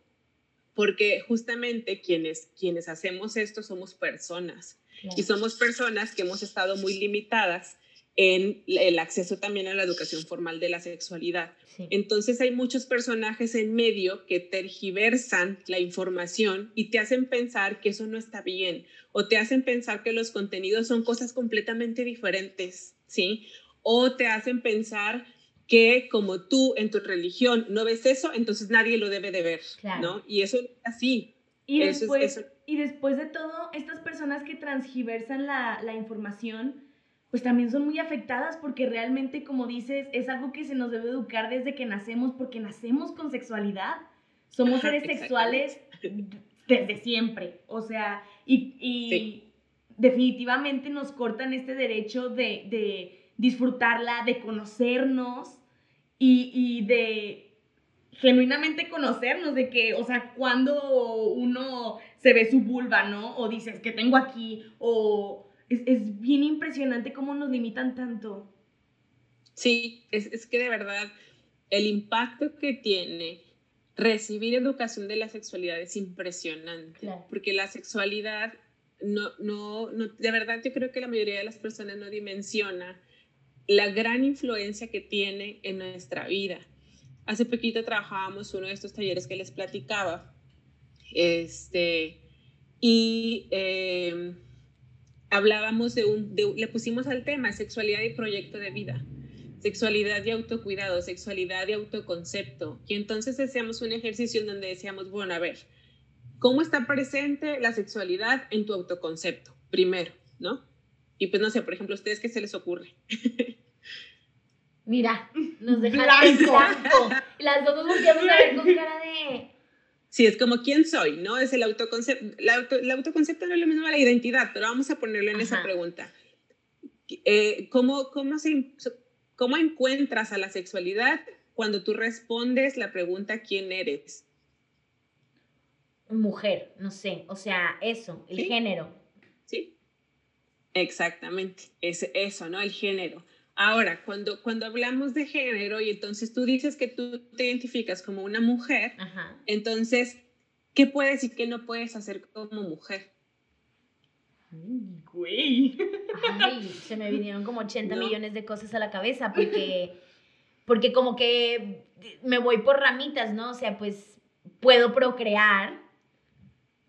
S3: porque justamente quienes, quienes hacemos esto somos personas y somos personas que hemos estado muy limitadas en el acceso también a la educación formal de la sexualidad. Entonces hay muchos personajes en medio que tergiversan la información y te hacen pensar que eso no está bien o te hacen pensar que los contenidos son cosas completamente diferentes, ¿sí? O te hacen pensar que como tú en tu religión no ves eso, entonces nadie lo debe de ver, ¿no? Y eso es así.
S1: Y después, y después de todo, estas personas que transgiversan la, la, información, pues también son muy afectadas porque realmente, como dices, es algo que se nos debe educar desde que nacemos, porque nacemos con sexualidad. Somos seres sexuales desde siempre. O sea, y, y definitivamente nos cortan este derecho de, de disfrutarla, de conocernos y, de genuinamente conocernos, de que, o sea, cuando uno se ve su vulva, ¿no? O dices que tengo aquí, o es, bien impresionante cómo nos limitan tanto.
S3: Sí, es, que de verdad el impacto que tiene recibir educación de la sexualidad es impresionante, porque la sexualidad no, no, no, de verdad yo creo que la mayoría de las personas no dimensiona la gran influencia que tiene en nuestra vida. Hace poquito trabajábamos uno de estos talleres que les platicaba, este, y em, hablábamos de un, le pusimos al tema sexualidad y proyecto de vida, sexualidad y autocuidado, sexualidad y autoconcepto. Y entonces hacíamos un ejercicio en donde decíamos, bueno, a ver, ¿cómo está presente la sexualidad en tu autoconcepto? Primero, ¿no? Y pues no sé, por ejemplo, ¿ustedes qué se les ocurre?
S2: Mira, nos dejaron. Las dos nos volteamos a ver con cara de...
S3: Sí, es como quién soy, ¿no? Es el autoconcepto. el autoconcepto no es lo mismo a la identidad, pero vamos a ponerlo en esa pregunta. Eh, ¿cómo, cómo, se, ¿Cómo encuentras a la sexualidad cuando tú respondes la pregunta quién eres?
S2: Mujer, no sé, o sea, eso, el género.
S3: Sí, exactamente, es eso, ¿no? El género. Ahora, cuando, cuando hablamos de género y entonces tú dices que tú te identificas como una mujer, entonces, ¿qué puedes y qué no puedes hacer como mujer?
S1: Güey.
S2: Ay, se me vinieron como 80 millones de cosas a la cabeza porque, porque como que me voy por ramitas, ¿no? O sea, pues puedo procrear,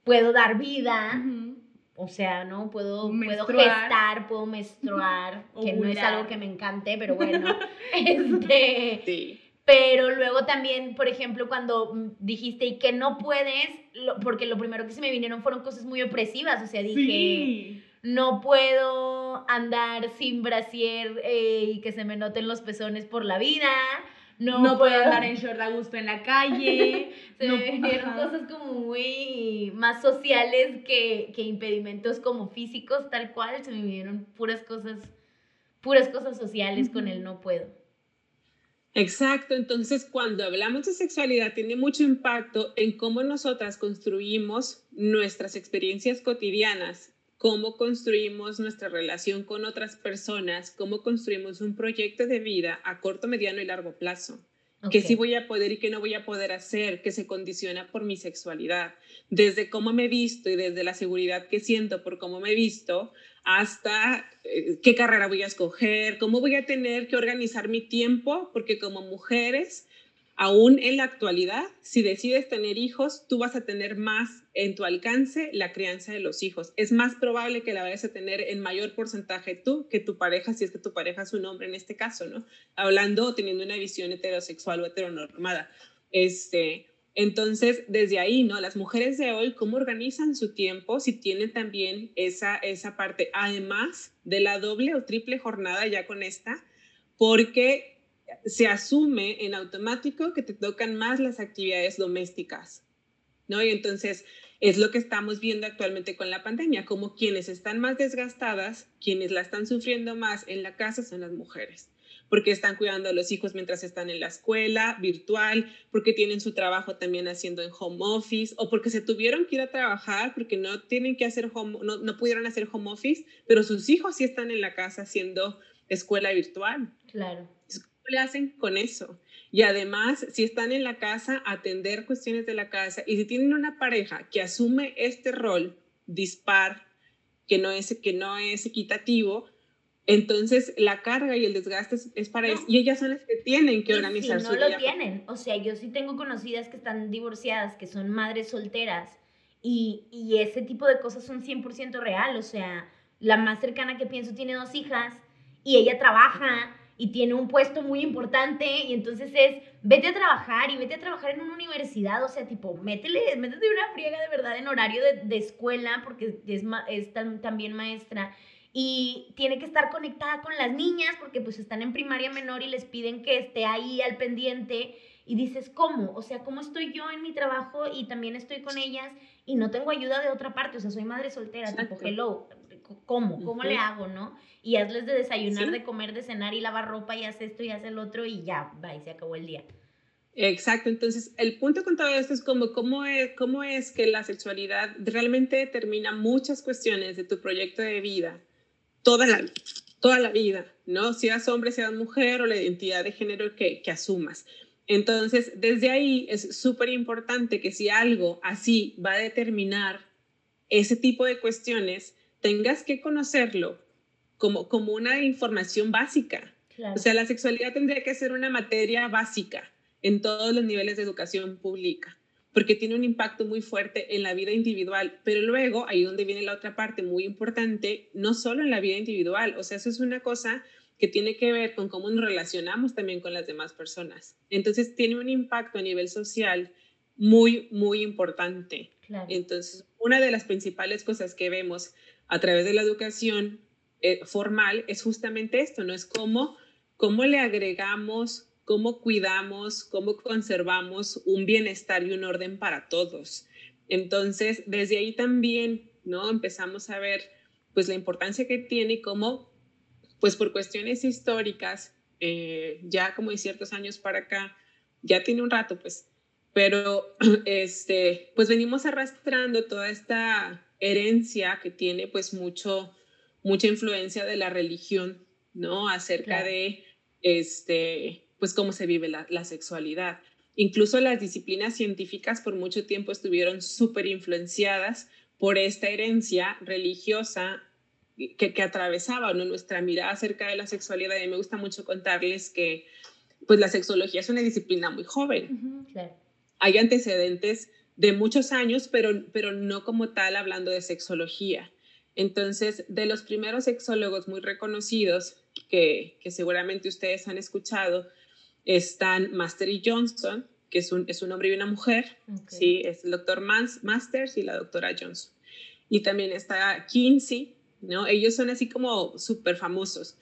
S2: puedo dar vida, o sea, ¿no? Puedo, puedo gestar, puedo menstruar, que no es algo que me encante, pero bueno. este, sí. Pero luego también, por ejemplo, cuando dijiste y que no puedes, porque lo primero que se me vinieron fueron cosas muy opresivas, o sea, dije, no puedo andar sin brasier eh, y que se me noten los pezones por la vida,
S1: no, puedo andar en short a gusto en la calle.
S2: se me vinieron cosas como muy más sociales que, que impedimentos como físicos, tal cual, se me vinieron puras cosas, puras cosas sociales con el no puedo.
S3: Exacto, entonces cuando hablamos de sexualidad tiene mucho impacto en cómo nosotras construimos nuestras experiencias cotidianas, cómo construimos nuestra relación con otras personas, cómo construimos un proyecto de vida a corto, mediano y largo plazo. Que sí voy a poder y que no voy a poder hacer, que se condiciona por mi sexualidad. Desde cómo me he visto y desde la seguridad que siento por cómo me he visto, hasta eh, qué carrera voy a escoger, cómo voy a tener que organizar mi tiempo, porque como mujeres, aún en la actualidad, si decides tener hijos, tú vas a tener más en tu alcance la crianza de los hijos. Es más probable que la vayas a tener en mayor porcentaje tú que tu pareja, si es que tu pareja es un hombre en este caso, ¿no? Hablando o teniendo una visión heterosexual o heteronormada. Este, entonces, desde ahí, ¿no? Las mujeres de hoy, ¿cómo organizan su tiempo si tienen también esa, esa parte, además de la doble o triple jornada ya con esta? Porque se asume en automático que te tocan más las actividades domésticas, ¿no? Y entonces es lo que estamos viendo actualmente con la pandemia, como quienes están más desgastadas, quienes la están sufriendo más en la casa son las mujeres porque están cuidando a los hijos mientras están en la escuela virtual, porque tienen su trabajo también haciendo en home office o porque se tuvieron que ir a trabajar porque no tienen que hacer home, no, no pudieron hacer home office, pero sus hijos sí están en la casa haciendo escuela virtual.
S2: Claro.
S3: ¿Cómo le hacen con eso? Y además, si están en la casa, atender cuestiones de la casa. Y si tienen una pareja que asume este rol dispar, que no es, que no es equitativo, entonces, la carga y el desgaste es, para ellos. Y ellas son las que tienen que organizar
S2: si no lo tienen. O sea, yo sí tengo conocidas que están divorciadas, que son madres solteras. Y, y ese tipo de cosas son 100% real. O sea, la más cercana que pienso tiene dos hijas y ella trabaja y tiene un puesto muy importante. Y entonces es, vete a trabajar y vete a trabajar en una universidad. O sea, tipo, métele, métete una friega de verdad en horario de, de escuela porque es, es también maestra y tiene que estar conectada con las niñas porque pues están en primaria menor y les piden que esté ahí al pendiente y dices, ¿cómo? O sea, ¿cómo estoy yo en mi trabajo y también estoy con ellas y no tengo ayuda de otra parte? O sea, soy madre soltera, tipo, hello, ¿cómo? ¿Cómo le hago, no? Y hazles de desayunar, de comer, de cenar y lavar ropa y haz esto y haz el otro y ya, va, y se acabó el día.
S3: Exacto, entonces el punto con todo esto es como cómo es, cómo es que la sexualidad realmente determina muchas cuestiones de tu proyecto de vida toda la, toda la vida, ¿no? Seas hombre, seas mujer o la identidad de género que, que asumas. Entonces, desde ahí es súper importante que si algo así va a determinar ese tipo de cuestiones, tengas que conocerlo como, como una información básica. O sea, la sexualidad tendría que ser una materia básica en todos los niveles de educación pública porque tiene un impacto muy fuerte en la vida individual, pero luego, ahí donde viene la otra parte muy importante, no solo en la vida individual, o sea, eso es una cosa que tiene que ver con cómo nos relacionamos también con las demás personas. Entonces, tiene un impacto a nivel social muy, muy importante. Entonces, una de las principales cosas que vemos a través de la educación eh, formal es justamente esto, ¿no? Es cómo, cómo le agregamos cómo cuidamos, cómo conservamos un bienestar y un orden para todos. Entonces, desde ahí también, ¿no? Empezamos a ver, pues, la importancia que tiene y cómo, pues, por cuestiones históricas, eh, ya como de ciertos años para acá, ya tiene un rato, pues, pero, este, pues, venimos arrastrando toda esta herencia que tiene, pues, mucho, mucha influencia de la religión, ¿no? Acerca de, este, pues cómo se vive la, sexualidad. Incluso las disciplinas científicas por mucho tiempo estuvieron súper influenciadas por esta herencia religiosa que, que atravesaba nuestra mirada acerca de la sexualidad. Y me gusta mucho contarles que pues la sexología es una disciplina muy joven. Hay antecedentes de muchos años, pero, pero no como tal hablando de sexología. Entonces, de los primeros sexólogos muy reconocidos que, que seguramente ustedes han escuchado, están Master y Johnson, que es un, es un hombre y una mujer, ¿sí? es el doctor Masters y la doctora Johnson. Y también está Kinsey, ¿no? Ellos son así como súper famosos.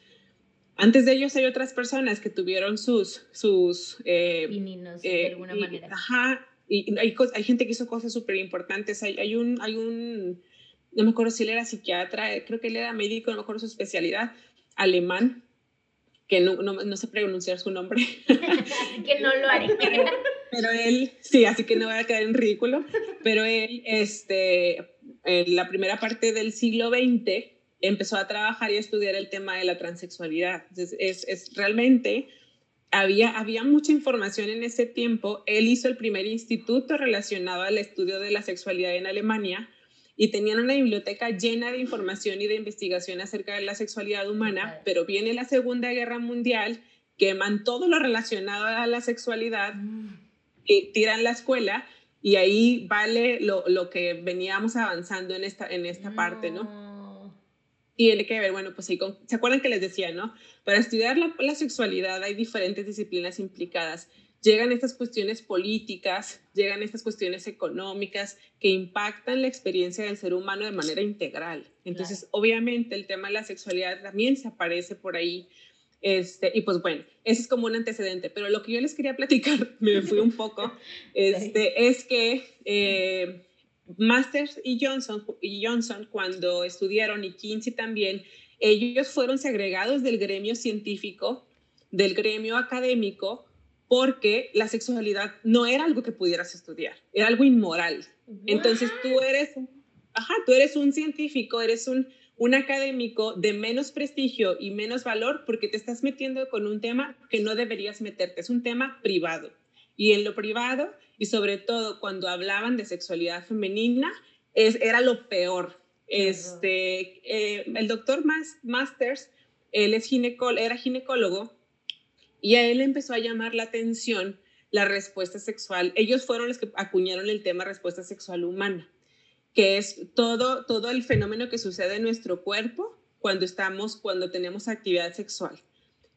S3: Antes de ellos hay otras personas que tuvieron sus... sus
S2: eh, Pininos, de eh, alguna manera.
S3: Ajá, y hay, hay gente que hizo cosas súper importantes. Hay, hay, un, hay un, no me acuerdo si él era psiquiatra, creo que él era médico, no me acuerdo su especialidad, alemán, que no, no, no sé pronunciar su nombre.
S2: así que no lo haré.
S3: Pero él, sí, así que no voy a quedar en ridículo, pero él, este, en la primera parte del siglo XX, empezó a trabajar y a estudiar el tema de la transexualidad. Entonces, es, es realmente, había, había mucha información en ese tiempo. Él hizo el primer instituto relacionado al estudio de la sexualidad en Alemania y tenían una biblioteca llena de información y de investigación acerca de la sexualidad humana, pero viene la Segunda Guerra Mundial, queman todo lo relacionado a la sexualidad, mm. y tiran la escuela y ahí vale lo, lo, que veníamos avanzando en esta, en esta parte, ¿no? Tiene que ver, bueno, pues sí, ¿se acuerdan que les decía, no? Para estudiar la, la, sexualidad hay diferentes disciplinas implicadas. Llegan estas cuestiones políticas, llegan estas cuestiones económicas que impactan la experiencia del ser humano de manera integral. Entonces, obviamente, el tema de la sexualidad también se aparece por ahí. Este, y pues bueno, ese es como un antecedente, pero lo que yo les quería platicar, me fui un poco, este, es que eh, Masters y Johnson, y Johnson, cuando estudiaron, y Kinsey también, ellos fueron segregados del gremio científico, del gremio académico, porque la sexualidad no era algo que pudieras estudiar, era algo inmoral. Entonces tú eres, ajá, tú eres un científico, eres un, un académico de menos prestigio y menos valor porque te estás metiendo con un tema que no deberías meterte, es un tema privado. Y en lo privado y sobre todo cuando hablaban de sexualidad femenina, es, era lo peor. Este, eh, el doctor Masters, él es era ginecólogo y a él empezó a llamar la atención la respuesta sexual. Ellos fueron los que acuñaron el tema respuesta sexual humana, que es todo, todo el fenómeno que sucede en nuestro cuerpo cuando estamos, cuando tenemos actividad sexual.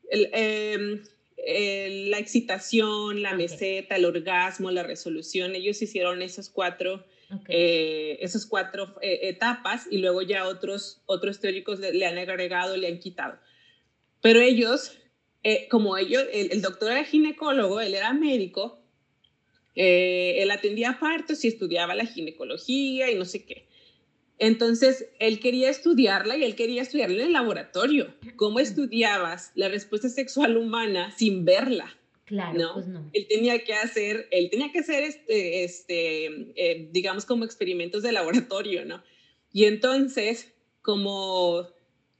S3: El, em, la excitación, la meseta, el orgasmo, la resolución, ellos hicieron esos cuatro, eh, esos cuatro eh, etapas y luego ya otros, otros teóricos le, han agregado, le han quitado. Pero ellos, eh, como ellos, el, doctor era ginecólogo, él era médico, él atendía partos y estudiaba la ginecología y no sé qué. Entonces, él quería estudiarla y él quería estudiarla en el laboratorio. ¿Cómo estudiabas la respuesta sexual humana sin verla?
S2: Claro, ¿no? pues no.
S3: Él tenía que hacer, él tenía que hacer, este, este eh, digamos, como experimentos de laboratorio, ¿no? Y entonces, como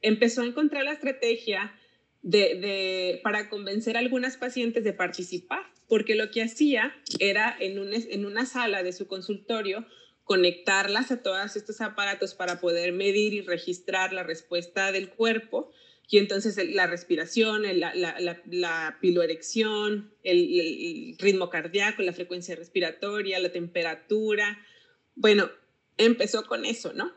S3: empezó a encontrar la estrategia de, de, para convencer a algunas pacientes de participar, porque lo que hacía era en, un, en una sala de su consultorio, conectarlas a todos estos aparatos para poder medir y registrar la respuesta del cuerpo. Y entonces la respiración, la, la, la, piloerección, el, ritmo cardíaco, la frecuencia respiratoria, la temperatura. Bueno, empezó con eso, ¿no?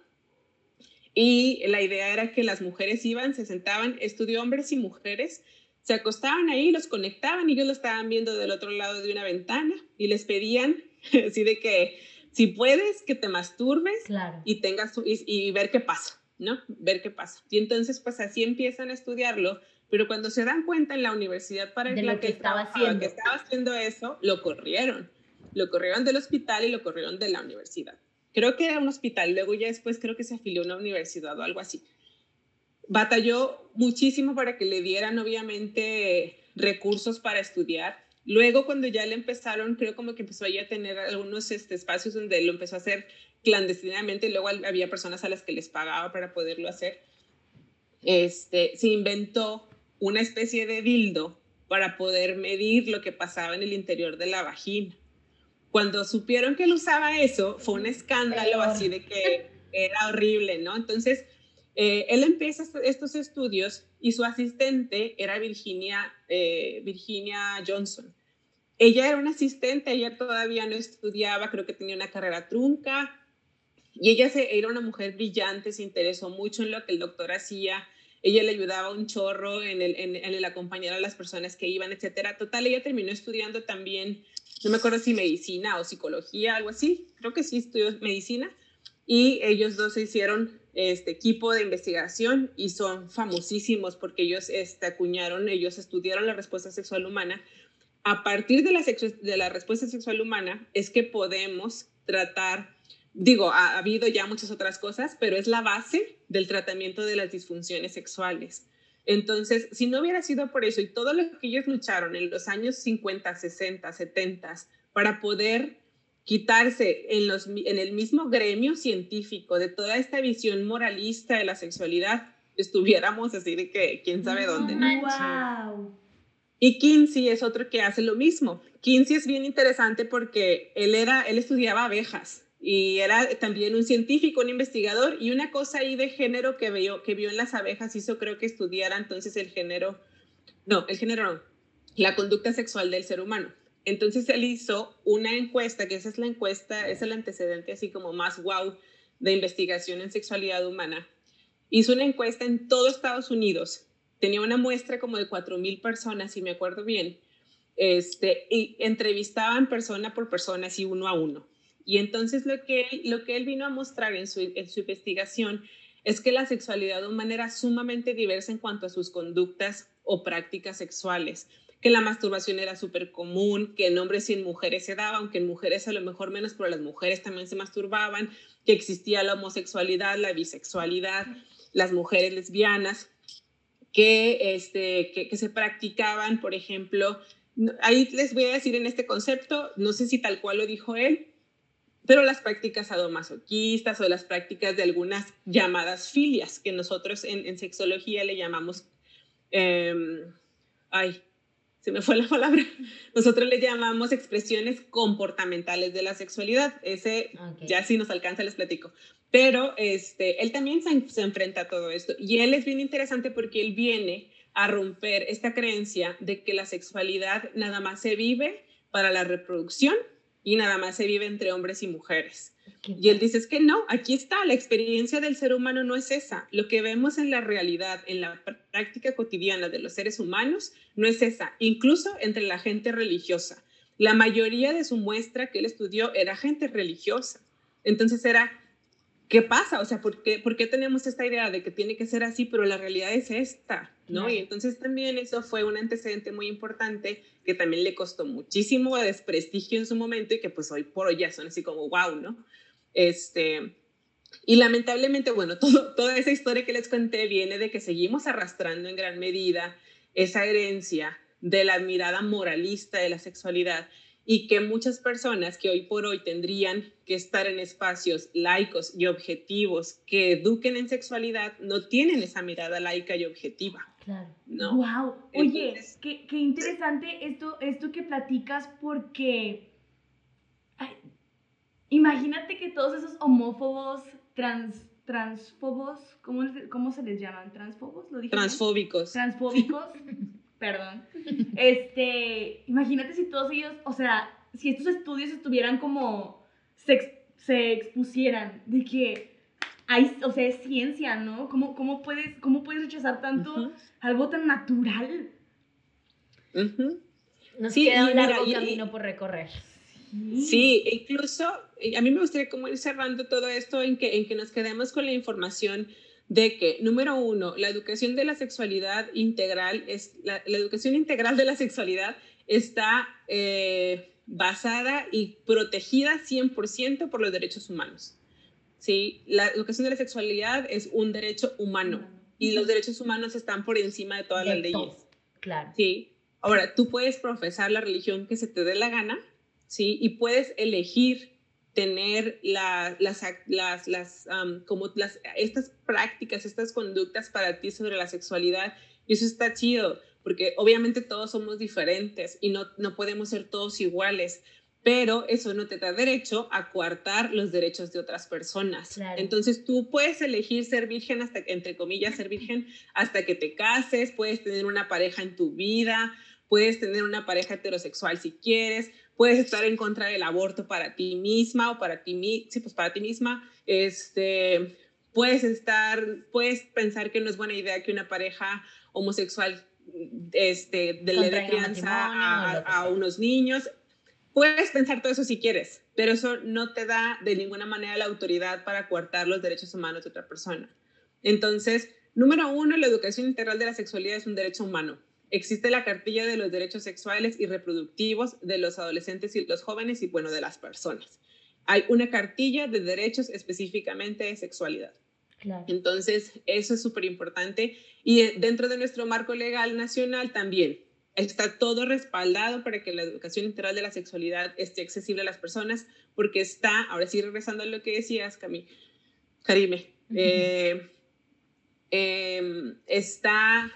S3: Y la idea era que las mujeres iban, se sentaban, estudió hombres y mujeres, se acostaban ahí, los conectaban y ellos lo estaban viendo del otro lado de una ventana y les pedían, así de que si puedes, que te masturbes y tengas y, ver qué pasa, ¿no? Ver qué pasa. Y entonces, pues así empiezan a estudiarlo, pero cuando se dan cuenta en la universidad para
S2: de la que, estaba haciendo.
S3: que estaba haciendo eso, lo corrieron. Lo corrieron del hospital y lo corrieron de la universidad. Creo que era un hospital, luego ya después creo que se afilió a una universidad o algo así. Batalló muchísimo para que le dieran, obviamente, recursos para estudiar Luego, cuando ya le empezaron, creo como que empezó a tener algunos este, espacios donde lo empezó a hacer clandestinamente, luego había personas a las que les pagaba para poderlo hacer. Este, se inventó una especie de dildo para poder medir lo que pasaba en el interior de la vagina. cuando supieron que él usaba eso, fue un escándalo así de que era horrible, ¿no? Entonces, eh, él empieza estos estudios y su asistente era Virginia, eh, Virginia Johnson. Ella era una asistente, ella todavía no estudiaba, creo que tenía una carrera trunca, y ella era una mujer brillante, se interesó mucho en lo que el doctor hacía, ella le ayudaba un chorro en el, en, el acompañar a las personas que iban, etcétera. Total, ella terminó estudiando también, no me acuerdo si medicina o psicología, algo así, creo que sí estudió medicina, y ellos dos se hicieron este equipo de investigación y son famosísimos porque ellos este, acuñaron, ellos estudiaron la respuesta sexual humana. A partir de la, de la respuesta sexual humana es que podemos tratar digo, ha, habido ya muchas otras cosas, pero es la base del tratamiento de las disfunciones sexuales. Entonces, si no hubiera sido por eso y todo lo que ellos lucharon en los años 50, 60, 70 para poder quitarse en, los, en el mismo gremio científico de toda esta visión moralista de la sexualidad, estuviéramos así de que quién sabe dónde.
S1: Wow.
S3: Y Kinsey es otro que hace lo mismo. Kinsey es bien interesante porque él era, él estudiaba abejas y era también un científico, un investigador, y una cosa ahí de género que vio, que vio en las abejas hizo creo que estudiara entonces el género, no, el género no, la conducta sexual del ser humano. Entonces él hizo una encuesta, que esa es la encuesta, es el antecedente así como más wow de investigación en sexualidad humana. Hizo una encuesta en todo Estados Unidos, tenía una muestra como de 4.000 personas, si me acuerdo bien, este, y entrevistaban persona por persona, así uno a uno. Y entonces lo que, él, lo que él vino a mostrar en su, en su investigación es que la sexualidad humana era sumamente diversa en cuanto a sus conductas o prácticas sexuales, que la masturbación era súper común, que en hombres y en mujeres se daba, aunque en mujeres a lo mejor menos, pero las mujeres también se masturbaban, que existía la homosexualidad, la bisexualidad, las mujeres lesbianas, que, este, que, se practicaban, por ejemplo, ahí les voy a decir en este concepto, no sé si tal cual lo dijo él, pero las prácticas sadomasoquistas o las prácticas de algunas llamadas filias, que nosotros en, sexología le llamamos, em, ay, se me fue la palabra, nosotros le llamamos expresiones comportamentales de la sexualidad, ese ya si nos alcanza les platico, pero este, él también se, se enfrenta a todo esto. Y él es bien interesante porque él viene a romper esta creencia de que la sexualidad nada más se vive para la reproducción y nada más se vive entre hombres y mujeres. Y él dice, es que no, aquí está, la experiencia del ser humano no es esa. Lo que vemos en la realidad, en la práctica cotidiana de los seres humanos, no es esa, incluso entre la gente religiosa. La mayoría de su muestra que él estudió era gente religiosa. Entonces era, ¿qué pasa? O sea, ¿por qué, ¿por qué tenemos esta idea de que tiene que ser así, pero la realidad es esta? ¿No? Y entonces también eso fue un antecedente muy importante que también le costó muchísimo desprestigio en su momento y que pues hoy por hoy ya son así como wow, ¿no? Este, y lamentablemente, bueno, todo, toda esa historia que les conté viene de que seguimos arrastrando en gran medida esa herencia de la mirada moralista de la sexualidad y que muchas personas que hoy por hoy tendrían que estar en espacios laicos y objetivos que eduquen en sexualidad no tienen esa mirada laica y objetiva.
S1: Claro. ¿no? Wow. Oye, qué, qué, interesante esto, esto que platicas porque imagínate que todos esos homófobos, trans, transfobos, ¿cómo, ¿cómo se les llaman? ¿Transfobos? ¿Lo dije
S3: Transfóbicos.
S1: Transfóbicos. perdón. Este, imagínate si todos ellos, o sea, si estos estudios estuvieran como, se, se expusieran de que hay, o sea, es ciencia, ¿no? ¿Cómo, cómo, puedes, cómo puedes rechazar tanto algo tan natural?
S2: Nos queda un largo camino por recorrer.
S3: Sí. incluso a mí me gustaría como ir cerrando todo esto en que, en que nos quedemos con la información de que, número uno, la educación de la sexualidad integral, es, la, educación integral de la sexualidad está eh, basada y protegida 100% por los derechos humanos. ¿Sí? La educación de la sexualidad es un derecho humano y los derechos humanos están por encima de todas las leyes.
S2: Claro.
S3: Sí. Ahora, tú puedes profesar la religión que se te dé la gana, ¿sí? Y puedes elegir tener las, las, las como las, estas prácticas, estas conductas para ti sobre la sexualidad. Y eso está chido, porque obviamente todos somos diferentes y no, no podemos ser todos iguales. Pero eso no te da derecho a coartar los derechos de otras personas. Entonces tú puedes elegir ser virgen hasta, entre comillas, ser virgen hasta que te cases, puedes tener una pareja en tu vida, puedes tener una pareja heterosexual si quieres, puedes estar en contra del aborto para ti misma o para ti, sí, pues para ti misma, este, puedes estar, puedes pensar que no es buena idea que una pareja homosexual este, de le dé crianza a, a unos niños. Puedes pensar todo eso si quieres, pero eso no te da de ninguna manera la autoridad para coartar los derechos humanos de otra persona. Entonces, número uno, la educación integral de la sexualidad es un derecho humano. Existe la cartilla de los derechos sexuales y reproductivos de los adolescentes y los jóvenes y, bueno, de las personas. Hay una cartilla de derechos específicamente de sexualidad. Entonces, eso es súper importante. Y eh, dentro de nuestro marco legal nacional también está todo respaldado para que la educación integral de la sexualidad esté accesible a las personas, porque está, ahora sí regresando a lo que decías, Cami, Karime, eh, em, está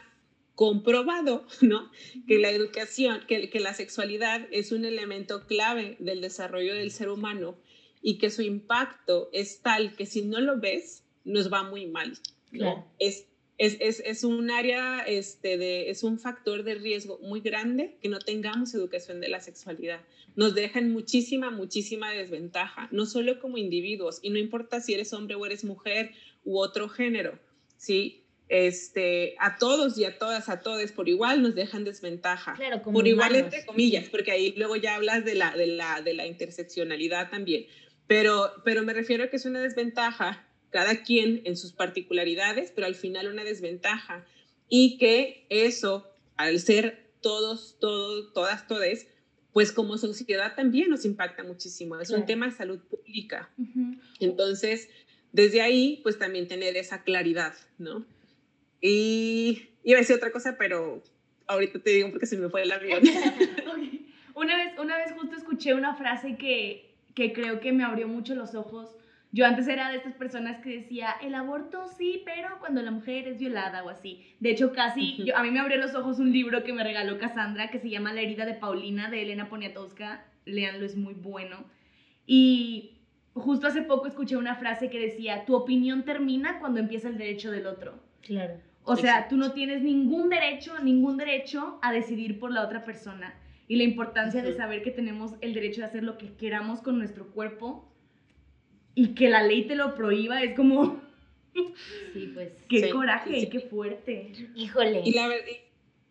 S3: comprobado, ¿no? Que la educación, que, que la sexualidad es un elemento clave del desarrollo del ser humano y que su impacto es tal que si no lo ves, nos va muy mal. ¿no? Es, es, es, es, un área, este, de, es un factor de riesgo muy grande que no tengamos educación de la sexualidad. Nos dejan muchísima, muchísima desventaja, no solo como individuos, y no importa si eres hombre o eres mujer u otro género, ¿sí? este, a todos y a todas, a todos por igual nos dejan desventaja.
S2: Claro,
S3: por igual entre comillas, porque ahí luego ya hablas de la, de la, de la interseccionalidad también. Pero, pero me refiero a que es una desventaja, cada quien en sus particularidades, pero al final una desventaja. Y que eso, al ser todos, todos, todas, todes, pues como sociedad también nos impacta muchísimo. Es un tema de salud pública. Entonces, desde ahí, pues también tener esa claridad, ¿no? Y iba a decir otra cosa, pero ahorita te digo porque se me fue el avión.
S1: una, vez, una vez justo escuché una frase que, que creo que me abrió mucho los ojos. Yo antes era de estas personas que decía, el aborto sí, pero cuando la mujer es violada o así. De hecho, casi, yo, a mí me abrió los ojos un libro que me regaló Cassandra que se llama La herida de Paulina de Elena Poniatowska. Leanlo, es muy bueno. Y justo hace poco escuché una frase que decía, tu opinión termina cuando empieza el derecho del otro.
S2: Claro.
S1: O sea, tú no tienes ningún derecho, ningún derecho a decidir por la otra persona. Y la importancia de saber que tenemos el derecho de hacer lo que queramos con nuestro cuerpo y que la ley te lo prohíba es como...
S2: Sí, pues.
S1: Qué coraje y qué fuerte.
S2: Híjole.
S3: Y la verdad,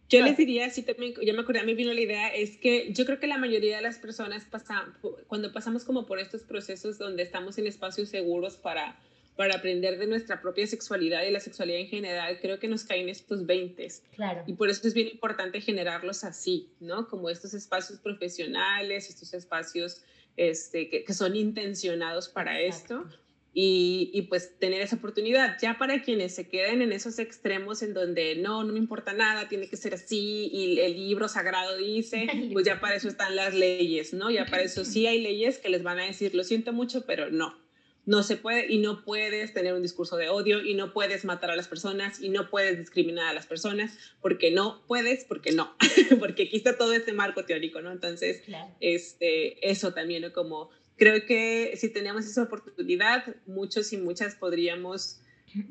S3: yo les diría, sí, también, ya me acordé, a mí vino la idea, es que yo creo que la mayoría de las personas pasa, cuando pasamos como por estos procesos donde estamos en espacios seguros para para aprender de nuestra propia sexualidad y la sexualidad en general, creo que nos caen estos 20.
S2: Claro.
S3: Y por eso es bien importante generarlos así, ¿no? Como estos espacios profesionales, estos espacios este, que, son intencionados para esto. Y, y, pues tener esa oportunidad. Ya para quienes se queden en esos extremos en donde no, no me importa nada, tiene que ser así y el libro sagrado dice, pues ya para eso están las leyes, ¿no? Ya para eso sí hay leyes que les van a decir, lo siento mucho, pero no, no se puede y no puedes tener un discurso de odio y no puedes matar a las personas y no puedes discriminar a las personas porque no puedes, porque no, porque aquí está todo este marco teórico, ¿no? Entonces, este, eso también, ¿no? Como creo que si tenemos esa oportunidad, muchos y muchas podríamos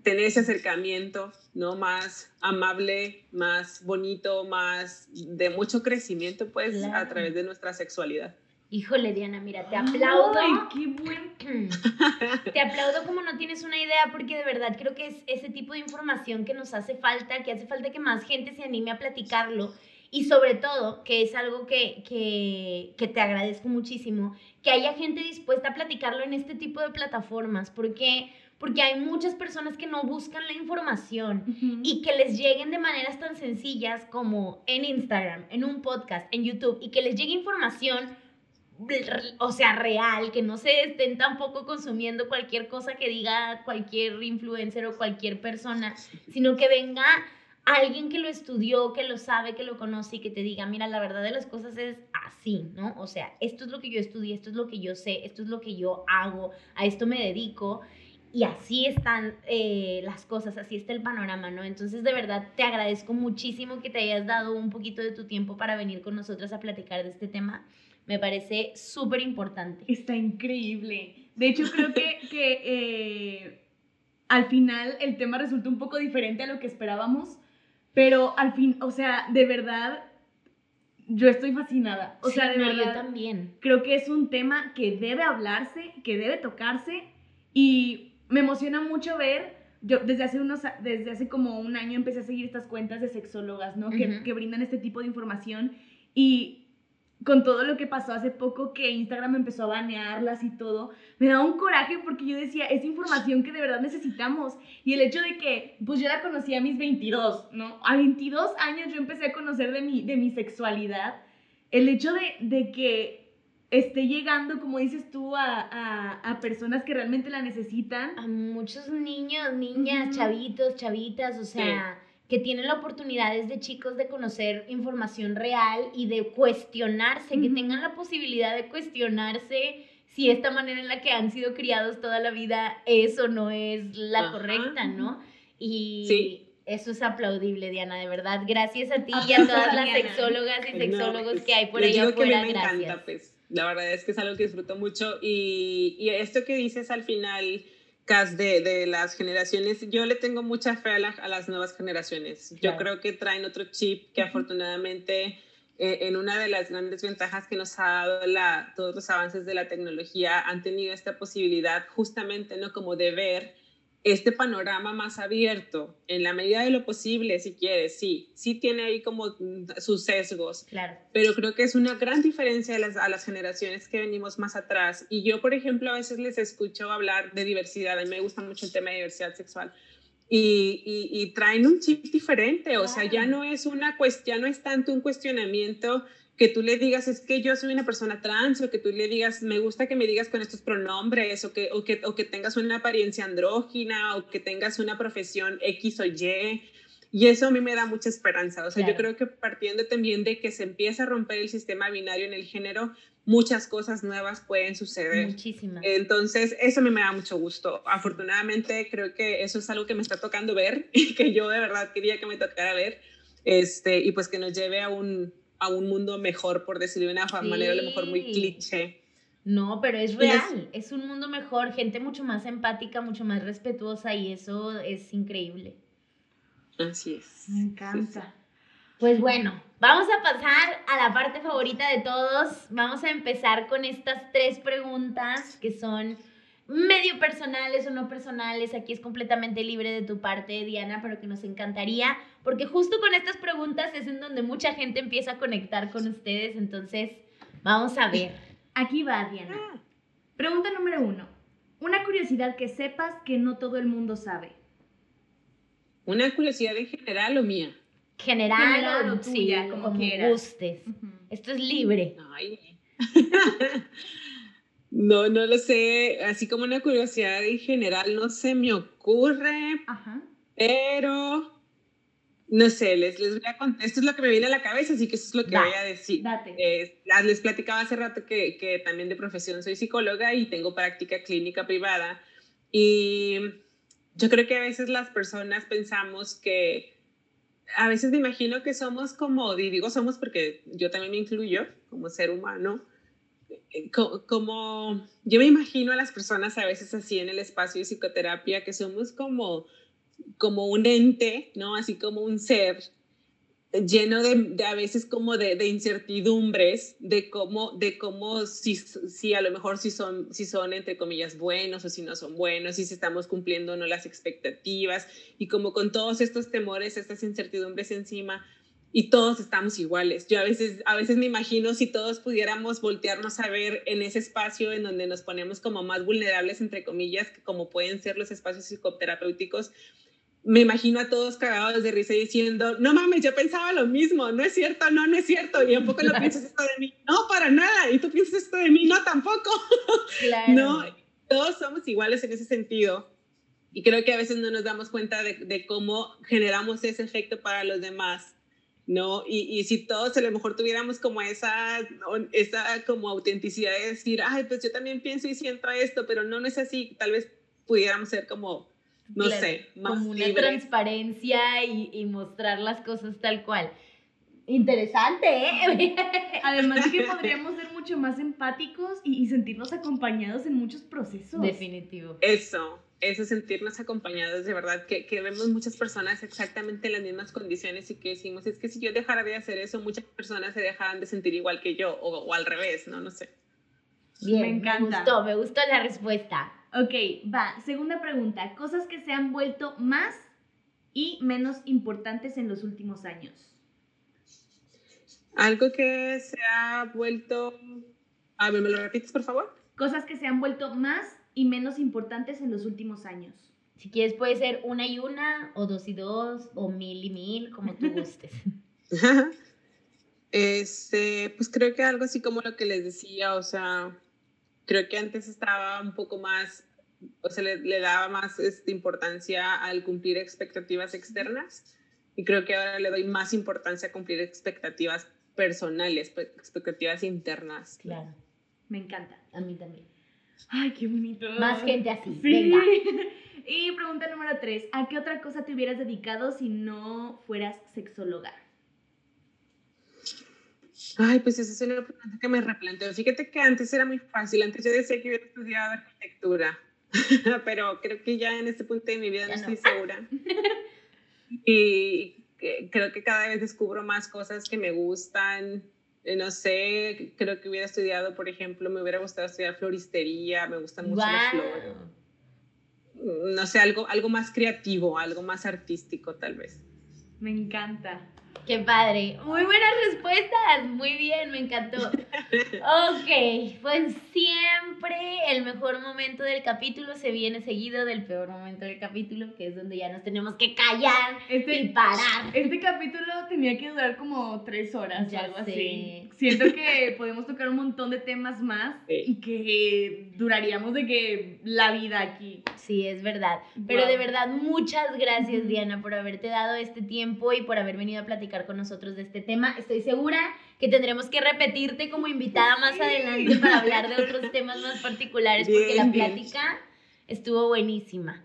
S3: tener ese acercamiento, ¿no? Más amable, más bonito, más de mucho crecimiento, pues, a través de nuestra sexualidad.
S2: Híjole, Diana, mira, te aplaudo.
S1: Ay, qué buen.
S2: Te aplaudo como no tienes una idea, porque de verdad creo que es ese tipo de información que nos hace falta, que hace falta que más gente se anime a platicarlo. Y sobre todo, que es algo que, que, que te agradezco muchísimo, que haya gente dispuesta a platicarlo en este tipo de plataformas, porque porque hay muchas personas que no buscan la información y que les lleguen de maneras tan sencillas como en Instagram, en un podcast, en YouTube, y que les llegue información o sea, real, que no se estén tampoco consumiendo cualquier cosa que diga cualquier influencer o cualquier persona, sino que venga alguien que lo estudió, que lo sabe, que lo conoce y que te diga, mira, la verdad de las cosas es así, ¿no? O sea, esto es lo que yo estudié, esto es lo que yo sé, esto es lo que yo hago, a esto me dedico. Y así están eh, las cosas, así está el panorama, ¿no? Entonces, de verdad, te agradezco muchísimo que te hayas dado un poquito de tu tiempo para venir con nosotras a platicar de este tema Me parece súper importante.
S1: Está increíble. De hecho, creo que, que eh, al final el tema resultó un poco diferente a lo que esperábamos, pero al fin, o sea, de verdad, yo estoy fascinada. O
S2: Sí,
S1: sea, de
S2: no,
S1: verdad.
S2: yo también.
S1: creo que es un tema que debe hablarse, que debe tocarse y me emociona mucho ver, yo desde hace, unos, desde hace como un año empecé a seguir estas cuentas de sexólogas, ¿no? que, que brindan este tipo de información y con todo lo que pasó hace poco que Instagram empezó a banearlas y todo, me da un coraje porque yo decía, es información que de verdad necesitamos. Y el hecho de que, pues yo la conocí a mis 22, ¿no? A 22 años yo empecé a conocer de mi, de mi sexualidad. El hecho de, de que esté llegando, como dices tú, a, a, a personas que realmente la necesitan.
S2: A muchos niños, niñas, chavitos, chavitas, o sea, que tienen la oportunidad desde chicos de conocer información real y de cuestionarse, que tengan la posibilidad de cuestionarse si esta manera en la que han sido criados toda la vida es o no es la
S3: Ajá.
S2: correcta, ¿no? Y
S3: Sí.
S2: eso es aplaudible, Diana, de verdad. Gracias a ti y a todas las sexólogas y
S3: No,
S2: sexólogos
S3: pues,
S2: que hay por allá
S3: digo que a mí
S2: afuera.
S3: me
S2: Gracias.
S3: encanta, pues. La verdad es que es algo que disfruto mucho y, y esto que dices al final, De, de las generaciones, yo le tengo mucha fe a, la- a las nuevas generaciones.
S2: Claro.
S3: Yo creo que traen otro chip que afortunadamente eh, en una de las grandes ventajas que nos ha dado la, todos los avances de la tecnología han tenido esta posibilidad justamente, ¿no? Como de ver este panorama más abierto, en la medida de lo posible, si quieres, sí, sí tiene ahí como sus sesgos,
S2: Claro.
S3: pero creo que es una gran diferencia a las, a las generaciones que venimos más atrás. Y yo, por ejemplo, a veces les escucho hablar de diversidad, a mí me gusta mucho el tema de diversidad sexual, y, y, y traen un chip diferente, o sea, ya no es una cuestión, no es tanto un cuestionamiento que tú le digas es que yo soy una persona trans o que tú le digas me gusta que me digas con estos pronombres o que, o que, o que tengas una apariencia andrógina o que tengas una profesión X o Y. Y eso a mí me da mucha esperanza. O sea, yo
S2: Claro.
S3: creo que partiendo también de que se empieza a romper el sistema binario en el género, muchas cosas nuevas pueden suceder.
S2: Muchísimas.
S3: Entonces, eso a mí me da mucho gusto. Afortunadamente, creo que eso es algo que me está tocando ver y que yo de verdad quería que me tocara ver. Este, y pues que nos lleve a un, a un mundo mejor, por decirlo de una manera a lo mejor muy
S2: Sí.
S3: cliché.
S2: No, pero es real, es un mundo mejor, gente mucho más empática, mucho más respetuosa y eso es increíble.
S3: Así es.
S1: Me encanta.
S2: Pues bueno, vamos a pasar a la parte favorita de todos. Vamos a empezar con estas tres preguntas que son medio personales o no personales. Aquí es completamente libre de tu parte, Diana, pero que nos encantaría, porque justo con estas preguntas es en donde mucha gente empieza a conectar con ustedes. Entonces, vamos a ver.
S1: Aquí va, Diana. Pregunta número uno. Una curiosidad que sepas que no todo el mundo sabe.
S3: ¿Una curiosidad en general o mía?
S2: General,
S1: General o
S2: sí,
S1: tuya, como quieras.
S2: gustes. Esto es libre.
S3: Ay. No, no lo sé. Así como una curiosidad en general no se me ocurre,
S1: Ajá.
S3: pero no sé, les, les voy a contar. Esto es lo que me viene a la cabeza, así que eso es lo que voy a decir.
S1: Date.
S3: Eh, las- les platicaba hace rato que, que también de profesión soy psicóloga y tengo práctica clínica privada. Y yo creo que a veces las personas pensamos que, a veces me imagino que somos como, y digo somos porque yo también me incluyo como ser humano, como yo me imagino a las personas a veces así en el espacio de psicoterapia que somos como como un ente, ¿no? Así como un ser lleno de, a veces como de, de incertidumbres de cómo, de cómo si, si a lo mejor si son, si son entre comillas buenos o si no son buenos, si estamos cumpliendo o no las expectativas y como con todos estos temores, estas incertidumbres encima y todos estamos iguales. Yo a veces, a veces me imagino si todos pudiéramos voltearnos a ver en ese espacio en donde nos ponemos como más vulnerables, entre comillas, que como pueden ser los espacios psicoterapéuticos, me imagino a todos cagados de risa diciendo, no mames, yo pensaba lo mismo, no es cierto, no, no es cierto, y un poco no piensas esto de mí, no, para nada, y tú piensas esto de mí, no, tampoco,
S2: Claro.
S3: no, todos somos iguales en ese sentido, y creo que a veces no nos damos cuenta de, de cómo generamos ese efecto para los demás, ¿no? Y, y, si todos a lo mejor tuviéramos como esa, esa como autenticidad de decir, ay, pues yo también pienso y siento esto, pero no, no es así, tal vez pudiéramos ser como no
S2: Claro,
S3: sé, más
S2: como una
S3: libre.
S2: transparencia y, y, mostrar las cosas tal cual. Interesante, ¿eh?
S1: Además de que podríamos ser mucho más empáticos y, y sentirnos acompañados en muchos procesos.
S2: Definitivo.
S3: Eso, eso, sentirnos acompañados, de verdad, que, que vemos muchas personas exactamente en las mismas condiciones y que decimos, es que si yo dejara de hacer eso, muchas personas se dejaran de sentir igual que yo, o, o al revés, ¿no? No sé.
S2: Bien,
S1: Me encanta.
S2: Me gustó, me gustó la respuesta.
S1: Ok, va. Segunda pregunta. Cosas que se han vuelto más y menos importantes en los últimos años.
S3: Algo que se ha vuelto... A ver, ¿me lo repites, por favor?
S1: Cosas que se han vuelto más y menos importantes en los últimos años.
S2: Si quieres puede ser una y una, o dos y dos, o mil y mil, como tú gustes.
S3: Este, pues creo que algo así como lo que les decía, o sea, creo que antes estaba un poco más, o sea, le, le daba más este, importancia al cumplir expectativas externas y creo que ahora le doy más importancia a cumplir expectativas personales, pe- expectativas internas.
S2: Claro,
S1: Me encanta.
S2: a mí también.
S1: Ay, qué bonito.
S2: Más gente así,
S1: Sí.
S2: venga.
S1: Y pregunta número tres. ¿A qué otra cosa te hubieras dedicado si no fueras sexóloga?
S3: Ay, pues esa es una pregunta que me replanteo. Fíjate que antes era muy fácil, antes yo decía que hubiera estudiado arquitectura, pero creo que ya en este punto de mi vida no,
S2: no.
S3: estoy segura. y creo que cada vez descubro más cosas que me gustan. Eh, No sé, creo que hubiera estudiado, por ejemplo, me hubiera gustado estudiar floristería, me gustan mucho las flores.
S2: Guau.
S3: No sé, algo, algo más creativo, algo más artístico tal vez.
S1: Me encanta.
S2: Qué padre. Muy buenas respuestas. Muy bien, me encantó. Ok, pues siempre el mejor momento del capítulo se viene seguido del peor momento del capítulo, que es donde ya nos tenemos que callar y
S1: Este,
S2: parar.
S1: este capítulo tenía que durar como tres horas o
S2: Ya
S1: algo
S2: sé.
S1: así. Siento que podemos tocar un montón de temas más
S3: Sí.
S1: y que duraríamos de que la vida aquí.
S2: Sí, es verdad. Pero
S1: Wow.
S2: de verdad, muchas gracias. Diana, por haberte dado este tiempo y por haber venido a platicar con nosotros de este tema. Estoy segura que tendremos que repetirte como invitada más adelante para hablar de otros temas más particulares, porque la plática estuvo buenísima.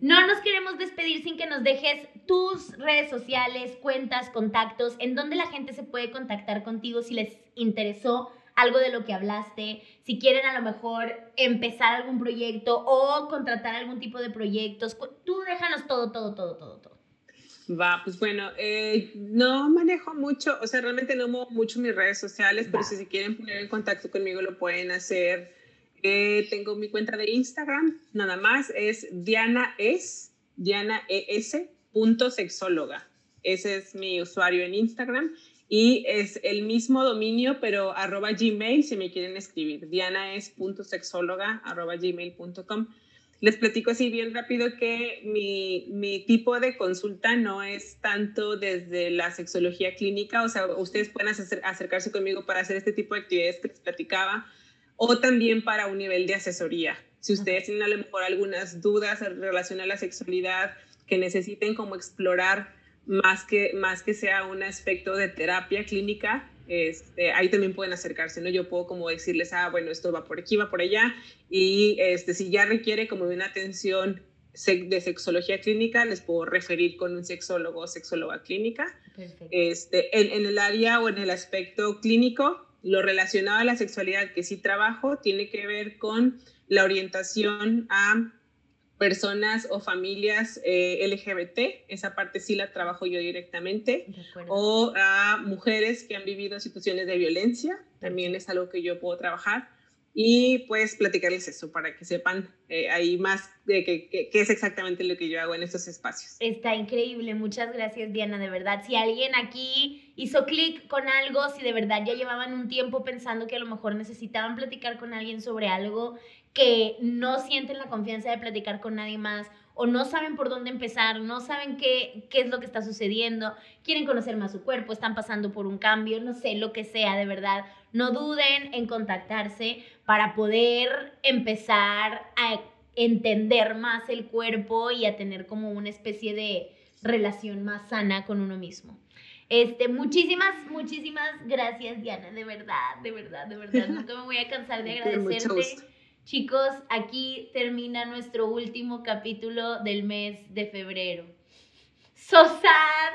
S2: No nos queremos despedir sin que nos dejes tus redes sociales, cuentas, contactos, en donde la gente se puede contactar contigo si les interesó algo de lo que hablaste, si quieren a lo mejor empezar algún proyecto o contratar algún tipo de proyectos. Tú déjanos todo, todo, todo, todo, todo.
S3: Va, pues bueno, eh, no manejo mucho, o sea, realmente no muevo mucho mis redes sociales, pero
S2: Va.
S3: si se quieren poner en contacto conmigo lo pueden hacer. Eh, tengo mi cuenta de Instagram, nada más, es Diana es, Diana es, punto sexóloga. Ese es mi usuario en Instagram y es el mismo dominio, pero arroba gmail si me quieren escribir, dianaes.sexóloga arroba gmail.com. Les platico así bien rápido que mi, mi tipo de consulta no es tanto desde la sexología clínica, o sea, ustedes pueden acer- acercarse conmigo para hacer este tipo de actividades que les platicaba, o también para un nivel de asesoría. Si ustedes tienen a lo mejor algunas dudas en relación a la sexualidad que necesiten como explorar más que, más que sea un aspecto de terapia clínica, este, ahí también pueden acercarse, ¿no? Yo puedo como decirles, ah, bueno, esto va por aquí, va por allá, y este, si ya requiere como una atención de sexología clínica, les puedo referir con un sexólogo o sexóloga clínica.
S2: Perfecto.
S3: Este, en, en el área o en el aspecto clínico, lo relacionado a la sexualidad que sí trabajo tiene que ver con la orientación a personas o familias eh, LGBT, esa parte sí la trabajo yo directamente, o a mujeres que han vivido situaciones de violencia, también es algo que yo puedo trabajar, y pues platicarles eso para que sepan eh, ahí más de qué es exactamente lo que yo hago en estos espacios.
S2: Está increíble, muchas gracias Diana, de verdad. Si alguien aquí hizo clic con algo, si de verdad ya llevaban un tiempo pensando que a lo mejor necesitaban platicar con alguien sobre algo que no sienten la confianza de platicar con nadie más o no saben por dónde empezar, no saben qué, qué es lo que está sucediendo, quieren conocer más su cuerpo, están pasando por un cambio, no sé, lo que sea, de verdad, no duden en contactarse para poder empezar a entender más el cuerpo y a tener como una especie de relación más sana con uno mismo. Este, muchísimas, muchísimas gracias, Diana, de verdad, de verdad, de verdad. Nunca me voy a cansar de agradecerte. Chicos, aquí termina nuestro último capítulo del mes de febrero. So sad.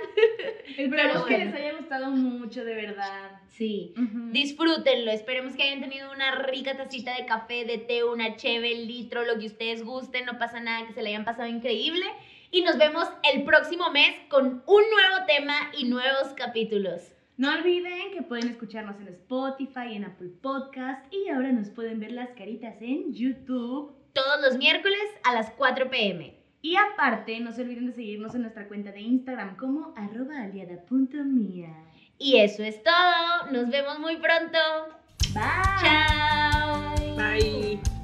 S1: Esperamos que les haya gustado mucho, de verdad.
S2: Sí. Disfrútenlo, esperemos que hayan tenido una rica tacita de café, de té, una cheve, litro, lo que ustedes gusten, no pasa nada, que se le hayan pasado increíble. Y nos vemos el próximo mes con un nuevo tema y nuevos capítulos.
S1: No olviden que pueden escucharnos en Spotify, en Apple Podcast y ahora nos pueden ver las caritas en YouTube.
S2: Todos los miércoles a las 4 pm.
S1: Y aparte, no se olviden de seguirnos en nuestra cuenta de Instagram como arroba aliada.mía.
S2: Y eso es todo. Nos vemos muy pronto. Bye. Chao.
S1: Bye.